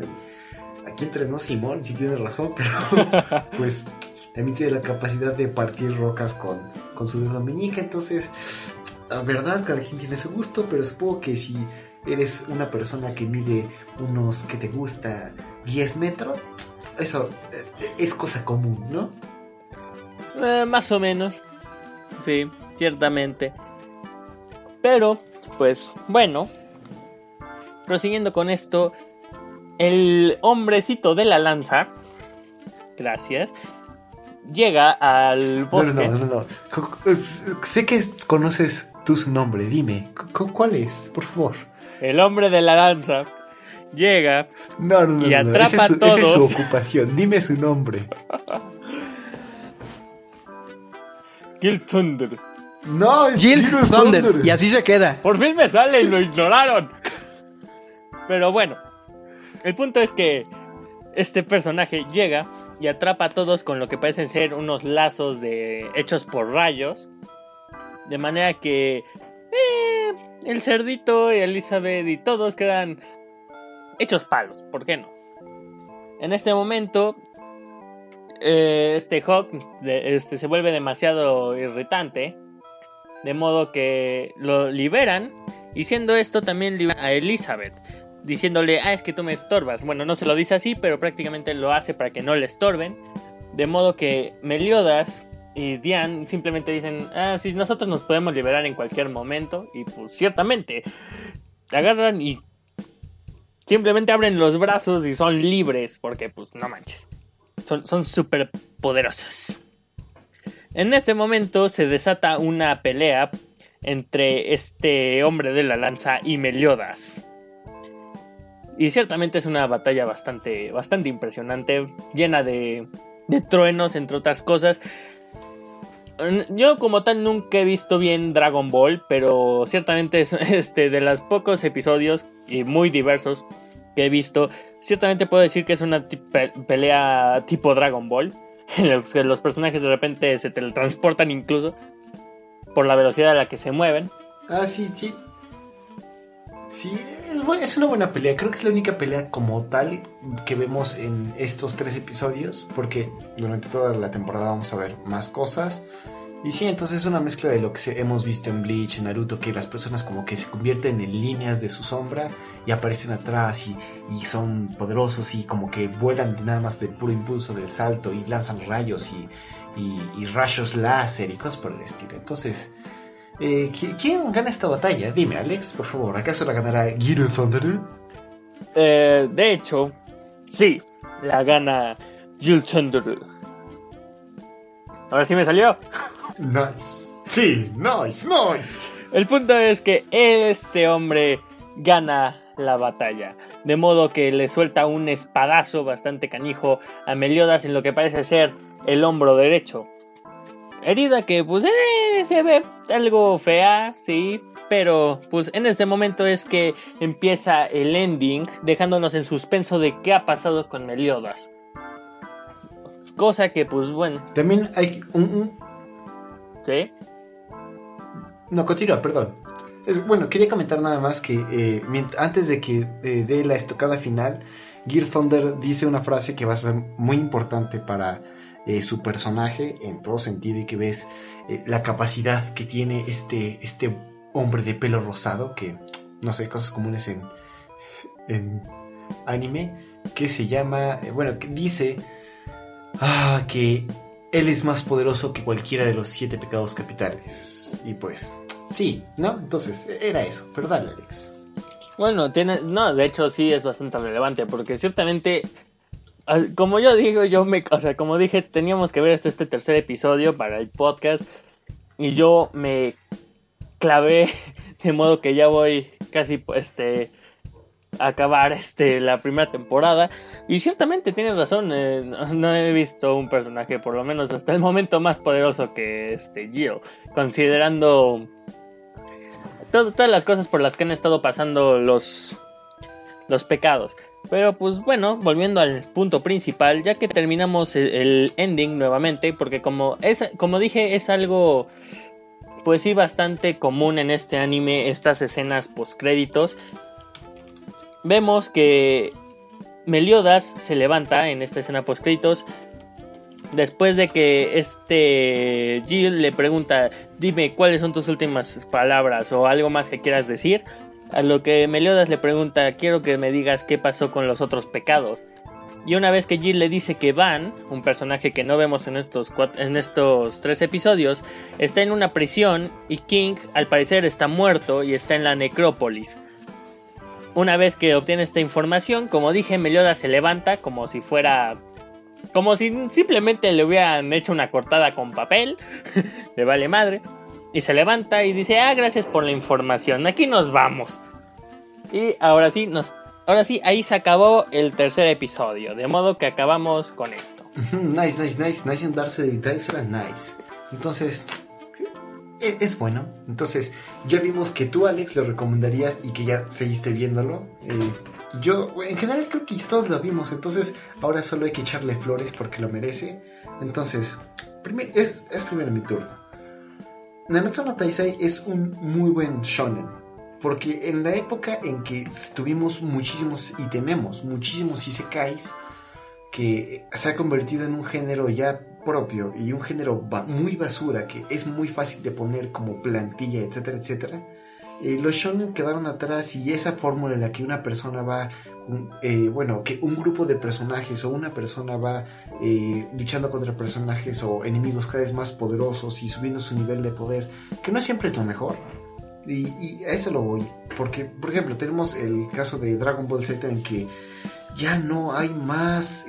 S1: Aquí entre nos, Simón, sí tiene razón, pero. pues. También tiene la capacidad de partir rocas con, con su dedo meñique. Entonces. La verdad, cada quien tiene su gusto, pero supongo que si eres una persona que mide unos que te gusta 10 metros, eso eh, es cosa común, ¿no?
S2: Eh, más o menos. Sí, ciertamente. Pero, pues bueno. Prosiguiendo con esto. El hombrecito de la lanza. Gracias. Llega al
S1: No, no,
S2: bosque.
S1: no, no, no. S- Sé que es- conoces tú su nombre, dime, cu- ¿cuál es? Por favor.
S2: El hombre de la lanza. Llega.
S1: No, no, no.
S2: Y
S1: no, no,
S2: atrapa
S1: su-
S2: a
S1: esa es
S2: todos.
S1: su ocupación, dime su nombre.
S2: Gil Thunder.
S1: No, es
S3: Jill
S1: Jill
S3: Thunder. Y así se queda.
S2: Por fin me sale y lo ignoraron. Pero bueno, el punto es que este personaje llega y atrapa a todos con lo que parecen ser unos lazos de hechos por rayos. De manera que eh, el cerdito y Elizabeth y todos quedan hechos palos. ¿Por qué no? En este momento, eh, este Hawk este, se vuelve demasiado irritante. De modo que lo liberan. Y siendo esto también liberan a Elizabeth. Diciéndole, ah, es que tú me estorbas. Bueno, no se lo dice así, pero prácticamente lo hace para que no le estorben. De modo que Meliodas y Diane simplemente dicen, ah, sí, nosotros nos podemos liberar en cualquier momento. Y pues ciertamente, agarran y simplemente abren los brazos y son libres. Porque pues no manches. Son, son súper poderosos. En este momento se desata una pelea entre este hombre de la lanza y Meliodas. Y ciertamente es una batalla bastante, bastante impresionante, llena de, de truenos, entre otras cosas. Yo como tal nunca he visto bien Dragon Ball, pero ciertamente es este, de los pocos episodios y muy diversos que he visto, ciertamente puedo decir que es una pelea tipo Dragon Ball, en los que los personajes de repente se teletransportan incluso por la velocidad a la que se mueven.
S1: Ah, sí, sí. Sí, es, bu- es una buena pelea. Creo que es la única pelea como tal que vemos en estos tres episodios. Porque durante toda la temporada vamos a ver más cosas. Y sí, entonces es una mezcla de lo que hemos visto en Bleach, en Naruto, que las personas como que se convierten en líneas de su sombra y aparecen atrás y, y son poderosos y como que vuelan nada más del puro impulso del salto y lanzan rayos y- y rayos láser y cosas por el estilo. Entonces, eh, ¿qui- ¿quién gana esta batalla? Dime, Alex, por favor, ¿acaso la ganará Giro Thunder?
S2: Eh, de hecho, sí, la gana Jules Thunder. Ahora sí me salió.
S1: Nice. Sí, nice, nice.
S2: El punto es que este hombre gana la batalla. De modo que le suelta un espadazo bastante canijo a Meliodas en lo que parece ser el hombro derecho. Herida que pues eh, se ve algo fea, sí. Pero pues en este momento es que empieza el ending dejándonos en suspenso de qué ha pasado con Meliodas. Cosa que pues bueno,
S1: También hay un... un-
S2: ¿sí?
S1: No, continúa, perdón. Es, bueno, quería comentar nada más que eh, antes de que eh, dé la estocada final, Gear Thunder dice una frase que va a ser muy importante para eh, su personaje en todo sentido y que ves eh, la capacidad que tiene este, este hombre de pelo rosado, que no sé, cosas comunes en, anime, que se llama, eh, bueno, que dice ah, que él es más poderoso que cualquiera de los siete pecados capitales. Y pues, sí, ¿no? Entonces, era eso. Pero Alex.
S2: Bueno, tiene, no, de hecho sí es bastante relevante porque ciertamente, como yo digo, yo me, o sea, como dije, teníamos que ver este, este tercer episodio para el podcast y yo me clavé de modo que ya voy casi, este, a acabar, este, la primera temporada y ciertamente tienes razón, eh, no, he visto un personaje, por lo menos hasta el momento, más poderoso que este Jill, considerando todas las cosas por las que han estado pasando los, los pecados. Pero pues bueno, volviendo al punto principal, ya que terminamos el, el ending nuevamente, porque como, es, como dije es algo pues sí bastante común en este anime estas escenas post créditos. Vemos que Meliodas se levanta en esta escena post créditos después de que este Jill le pregunta, dime cuáles son tus últimas palabras o algo más que quieras decir. A lo que Meliodas le pregunta, quiero que me digas qué pasó con los otros pecados. Y una vez que Jill le dice que Van, un personaje que no vemos en estos, en estos tres episodios, está en una prisión y King al parecer está muerto y está en la necrópolis. Una vez que obtiene esta información, como dije, Meliodas se levanta como si fuera... Como si simplemente le hubieran hecho una cortada con papel. le vale madre. Y se levanta y dice, ah, gracias por la información, aquí nos vamos. Y ahora sí, nos, ahora sí, ahí se acabó el tercer episodio, de modo que acabamos con esto.
S1: Nice, nice, nice, nice en darse nice. Entonces, e, es, bueno. Entonces, ya vimos que tú, Alex, lo recomendarías y que ya seguiste viéndolo. Eh, yo, en general, creo que todos lo vimos. Entonces, ahora solo hay que echarle flores porque lo merece. Entonces, es, es primero mi turno. Nanatsu no Taisai es un muy buen shonen. Porque en la época en que tuvimos muchísimos y tenemos muchísimos isekais, que se ha convertido en un género ya propio y un género muy basura que es muy fácil de poner como plantilla, etcétera, etcétera. Eh, los shonen quedaron atrás y esa fórmula en la que una persona va, eh, bueno, que un grupo de personajes o una persona va eh, luchando contra personajes o enemigos cada vez más poderosos y subiendo su nivel de poder, que no siempre es lo mejor. Y, y, a eso lo voy, porque, por ejemplo, tenemos el caso de Dragon Ball Z en que ya no hay más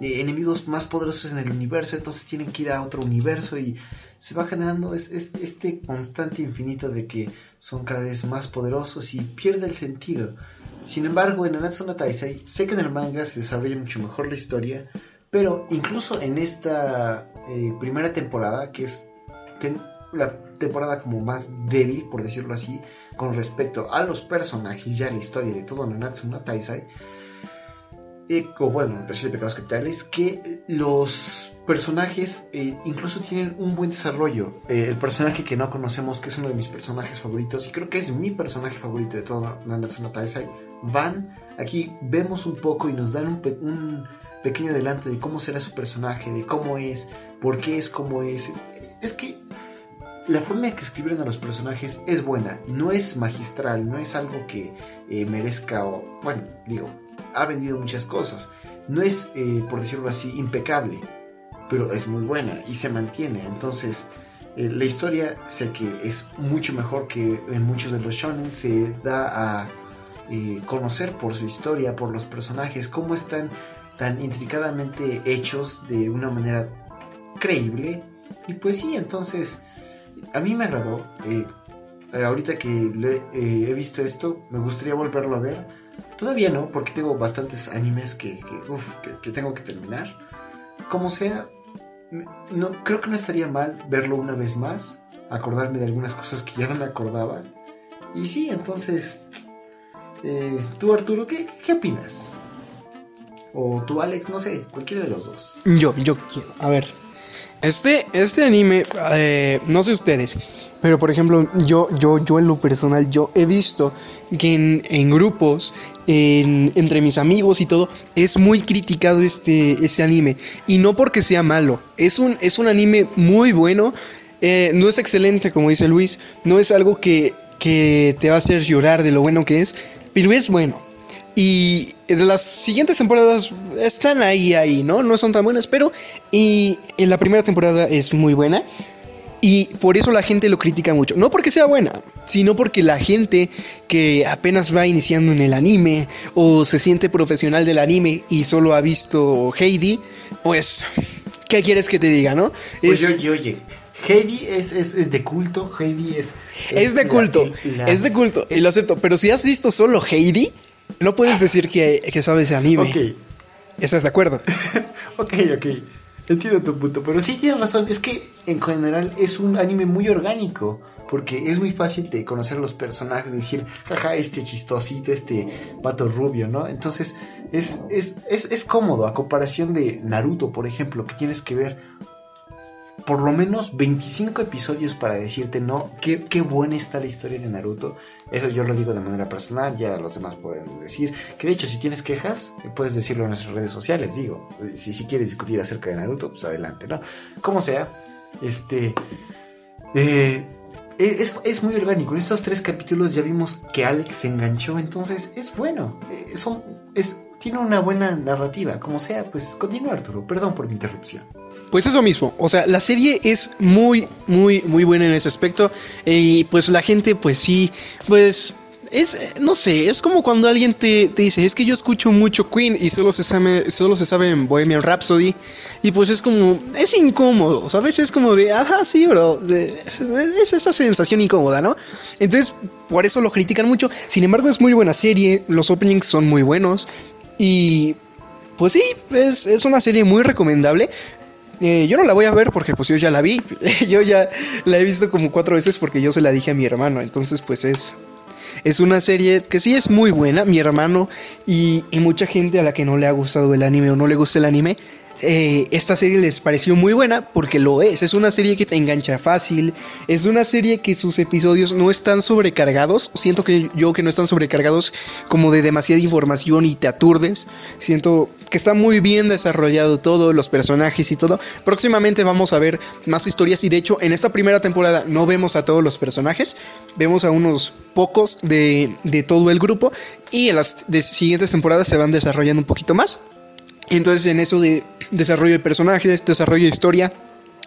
S1: enemigos más poderosos en el universo, entonces tienen que ir a otro universo y se va generando este constante infinito de que son cada vez más poderosos y pierde el sentido. Sin embargo, en Anatsu no Taisei, sé que en el manga se desarrolla mucho mejor la historia, pero incluso en esta eh, primera temporada, que es la temporada como más débil, por decirlo así, con respecto a los personajes, ya la historia de todo Nanatsu no Taisei, o bueno, los siete pecados capitales, que los personajes eh, incluso tienen un buen desarrollo. Eh, el personaje que no conocemos, que es uno de mis personajes favoritos, y creo que es mi personaje favorito de toda Nanatsu Taisai, Van, aquí vemos un poco y nos dan un, un, pequeño adelanto de cómo será su personaje, de cómo es, por qué es como es. Es que la forma en que escriben a los personajes es buena, no es magistral, no es algo que eh, merezca, o, bueno, digo, ha vendido muchas cosas. No es, eh, por decirlo así, impecable, pero es muy buena y se mantiene. Entonces, eh, la historia sé que es mucho mejor que en muchos de los shonen. Se da a conocer por su historia, por los personajes, cómo están tan intricadamente hechos de una manera creíble. Y pues sí, entonces, a mí me agradó. ahorita que he visto esto, me gustaría volverlo a ver Todavía no, porque tengo bastantes animes que, que, tengo que terminar. Como sea, no, creo que no estaría mal verlo una vez más, acordarme de algunas cosas que ya no me acordaba. Y sí, entonces, eh, tú Arturo, ¿qué, ¿qué opinas? O tú Alex, no sé, cualquiera de los dos.
S3: Yo, yo quiero, a ver. Este, este anime, eh, no sé ustedes, pero por ejemplo, yo, yo, yo en lo personal, yo he visto que en, grupos, entre mis amigos y todo, es muy criticado este, este anime. Y no porque sea malo, es un, es un anime muy bueno. Eh, no es excelente, como dice Luis, no es algo que, que te va a hacer llorar de lo bueno que es, pero es bueno. Y las siguientes temporadas están ahí, ahí, ¿no? No son tan buenas, pero y en la primera temporada es muy buena. Y por eso la gente lo critica mucho. No porque sea buena, sino porque la gente que apenas va iniciando en el anime o se siente profesional del anime y solo ha visto Heidi, pues, ¿qué quieres que te diga, no?
S1: Pues oye, oye, Heidi es, es, de culto, Heidi es...
S3: Es, de culto, es de culto, y lo acepto. Pero si has visto solo Heidi, no puedes decir que, que sabes de anime. Ok. ¿Estás de acuerdo?
S1: ok, ok. Entiendo tu punto, pero sí tienes razón, es que en general es un anime muy orgánico, porque es muy fácil de conocer los personajes, de decir, jaja, este chistosito, este pato rubio, ¿no? Entonces es, es, es, es cómodo a comparación de Naruto, por ejemplo, que tienes que ver por lo menos 25 episodios para decirte, no, qué, qué, buena está la historia de Naruto. Eso yo lo digo de manera personal, ya los demás pueden decir. Que de hecho, si tienes quejas, puedes decirlo en nuestras redes sociales, digo. Si, si quieres discutir acerca de Naruto, pues adelante, ¿no? Como sea, este... Eh, es, es, muy orgánico. En estos tres capítulos ya vimos que Alex se enganchó, entonces es bueno. Eh, son, es, tiene una buena narrativa. Como sea, pues continúa Arturo. Perdón por mi interrupción.
S3: Pues eso mismo, o sea, la serie es muy, muy, muy buena en ese aspecto. Y pues la gente, pues sí, pues es, no sé, es como cuando alguien te, te, dice, es que yo escucho mucho Queen y solo se sabe, solo se sabe en Bohemian Rhapsody. Y pues es como, es incómodo, ¿sabes? Es como de, ajá, sí, bro. Es esa sensación incómoda, ¿no? Entonces, por eso lo critican mucho. Sin embargo, es muy buena serie, los openings son muy buenos. Y pues sí, es, es una serie muy recomendable. Eh, yo no la voy a ver porque pues yo ya la vi. yo ya la he visto como cuatro veces porque yo se la dije a mi hermano. Entonces pues es... Es una serie que sí es muy buena, mi hermano y, y mucha gente a la que no le ha gustado el anime o no le gusta el anime, eh, esta serie les pareció muy buena porque lo es. Es una serie que te engancha fácil. Es una serie que sus episodios no están sobrecargados. Siento que yo que no están sobrecargados como de demasiada información y te aturdes. Siento que está muy bien desarrollado todo, los personajes y todo. Próximamente vamos a ver más historias y de hecho en esta primera temporada no vemos a todos los personajes. Vemos a unos pocos de, de todo el grupo y en las siguientes temporadas se van desarrollando un poquito más. Entonces en eso de desarrollo de personajes, desarrollo de historia,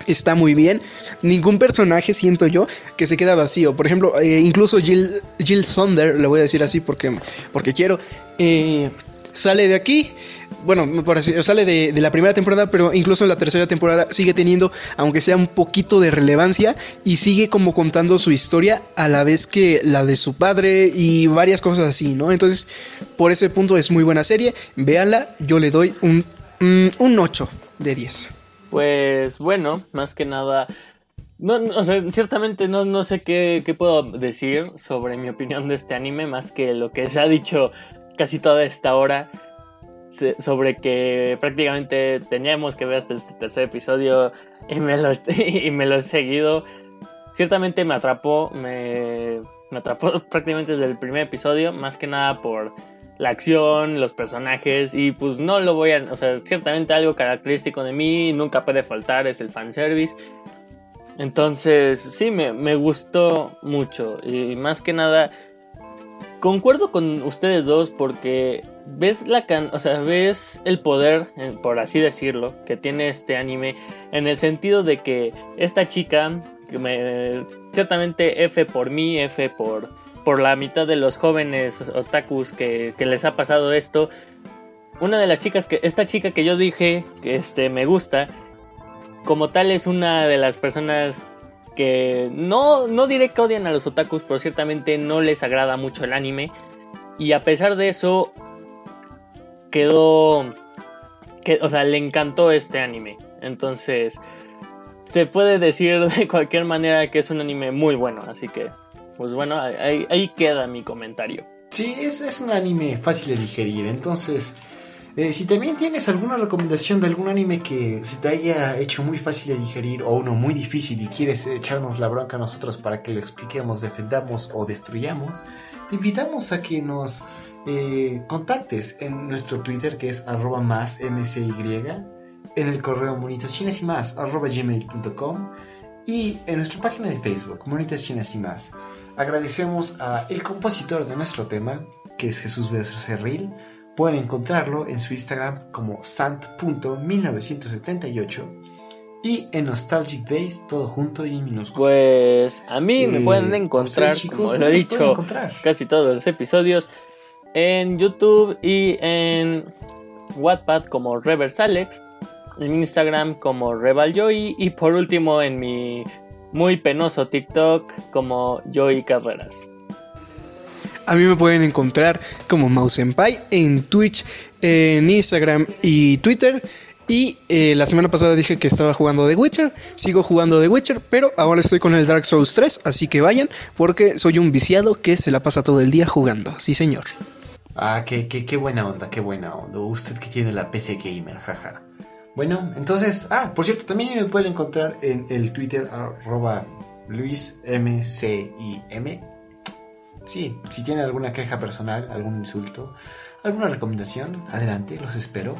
S3: está muy bien. Ningún personaje siento yo que se queda vacío. Por ejemplo, eh, incluso Jill, Jill Thunder, le voy a decir así porque, porque quiero, eh, sale de aquí. Bueno, por sale de, de, la primera temporada, pero incluso en la tercera temporada sigue teniendo, aunque sea un poquito de relevancia, y sigue como contando su historia a la vez que la de su padre y varias cosas así, ¿no? Entonces, por ese punto es muy buena serie. Véanla, yo le doy un, un, un 8 de 10.
S2: Pues bueno, más que nada no, no, o ciertamente no, no sé qué, qué, puedo decir sobre mi opinión de este anime, más que lo que se ha dicho casi toda esta hora sobre que prácticamente teníamos que ver hasta este tercer episodio y me lo, y me lo he seguido. Ciertamente me atrapó, me, me atrapó prácticamente desde el primer episodio, más que nada por la acción, los personajes y pues no lo voy a, o sea, ciertamente algo característico de mí, nunca puede faltar, es el fanservice. Entonces, sí, me, me gustó mucho y más que nada concuerdo con ustedes dos porque ves la can o sea, ves el poder, por así decirlo, que tiene este anime en el sentido de que esta chica, ciertamente F por mí, F por, por la mitad de los jóvenes otakus que, les ha pasado esto, una de las chicas que, esta chica que yo dije que este, me gusta, como tal es una de las personas que no, no diré que odian a los otakus, pero ciertamente no les agrada mucho el anime. Y a pesar de eso, quedó... Que, o sea, le encantó este anime. Entonces, se puede decir de cualquier manera que es un anime muy bueno. Así que, pues bueno, ahí, ahí queda mi comentario.
S1: Sí, es, es, un anime fácil de digerir. Entonces, eh, si también tienes alguna recomendación de algún anime que se te haya hecho muy fácil de digerir o uno muy difícil y quieres echarnos la bronca a nosotros para que lo expliquemos, defendamos o destruyamos, te invitamos a que nos eh, contactes en nuestro Twitter que es arroba más mcy, en el correo monitas chinas y más arroba gmail.com y en nuestra página de Facebook, Monitas Chinas y más. Agradecemos a el compositor de nuestro tema, que es Jesús Becerril. Pueden encontrarlo en su Instagram como sant.1978 y en Nostalgic Days todo junto y en minúsculas.
S2: Pues a mí eh, me pueden encontrar, chicos, como lo he dicho, casi todos los episodios en YouTube y en Wattpad como Reverse Alex, en Instagram como Revaljoy y por último en mi muy penoso TikTok como Joy Carreras.
S3: A mí me pueden encontrar como Mausenpai en Twitch, en Instagram y Twitter. Y eh, la semana pasada dije que estaba jugando The Witcher, sigo jugando The Witcher, pero ahora estoy con el Dark Souls 3, así que vayan, porque soy un viciado que se la pasa todo el día jugando, sí señor.
S1: Ah, qué, qué, qué buena onda, qué buena onda. Usted que tiene la PC Gamer, jaja. Bueno, entonces, ah, por cierto, también me pueden encontrar en el Twitter arroba luismcim. Sí, si tienen alguna queja personal, algún insulto, alguna recomendación, adelante, los espero.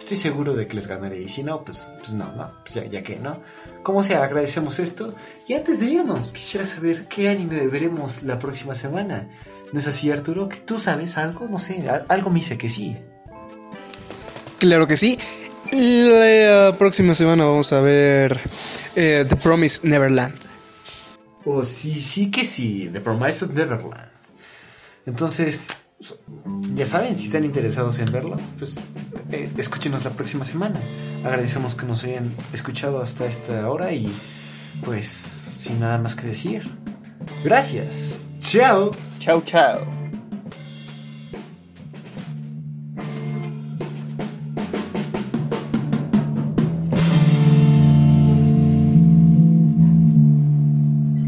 S1: Estoy seguro de que les ganaré y si no, pues, pues no, no, pues ya, ya que no. Como sea, agradecemos esto. Y antes de irnos, quisiera saber qué anime veremos la próxima semana. ¿No es así, Arturo? ¿Que tú sabes algo? No sé, algo me dice que sí.
S3: Claro que sí. La próxima semana vamos a ver eh, The Promised Neverland.
S1: Oh, sí, sí que sí, The Promised Neverland. Entonces, ya saben, si están interesados en verlo, pues eh, escúchenos la próxima semana. Agradecemos que nos hayan escuchado hasta esta hora y pues sin nada más que decir. Gracias. Chao.
S2: Chao, chao.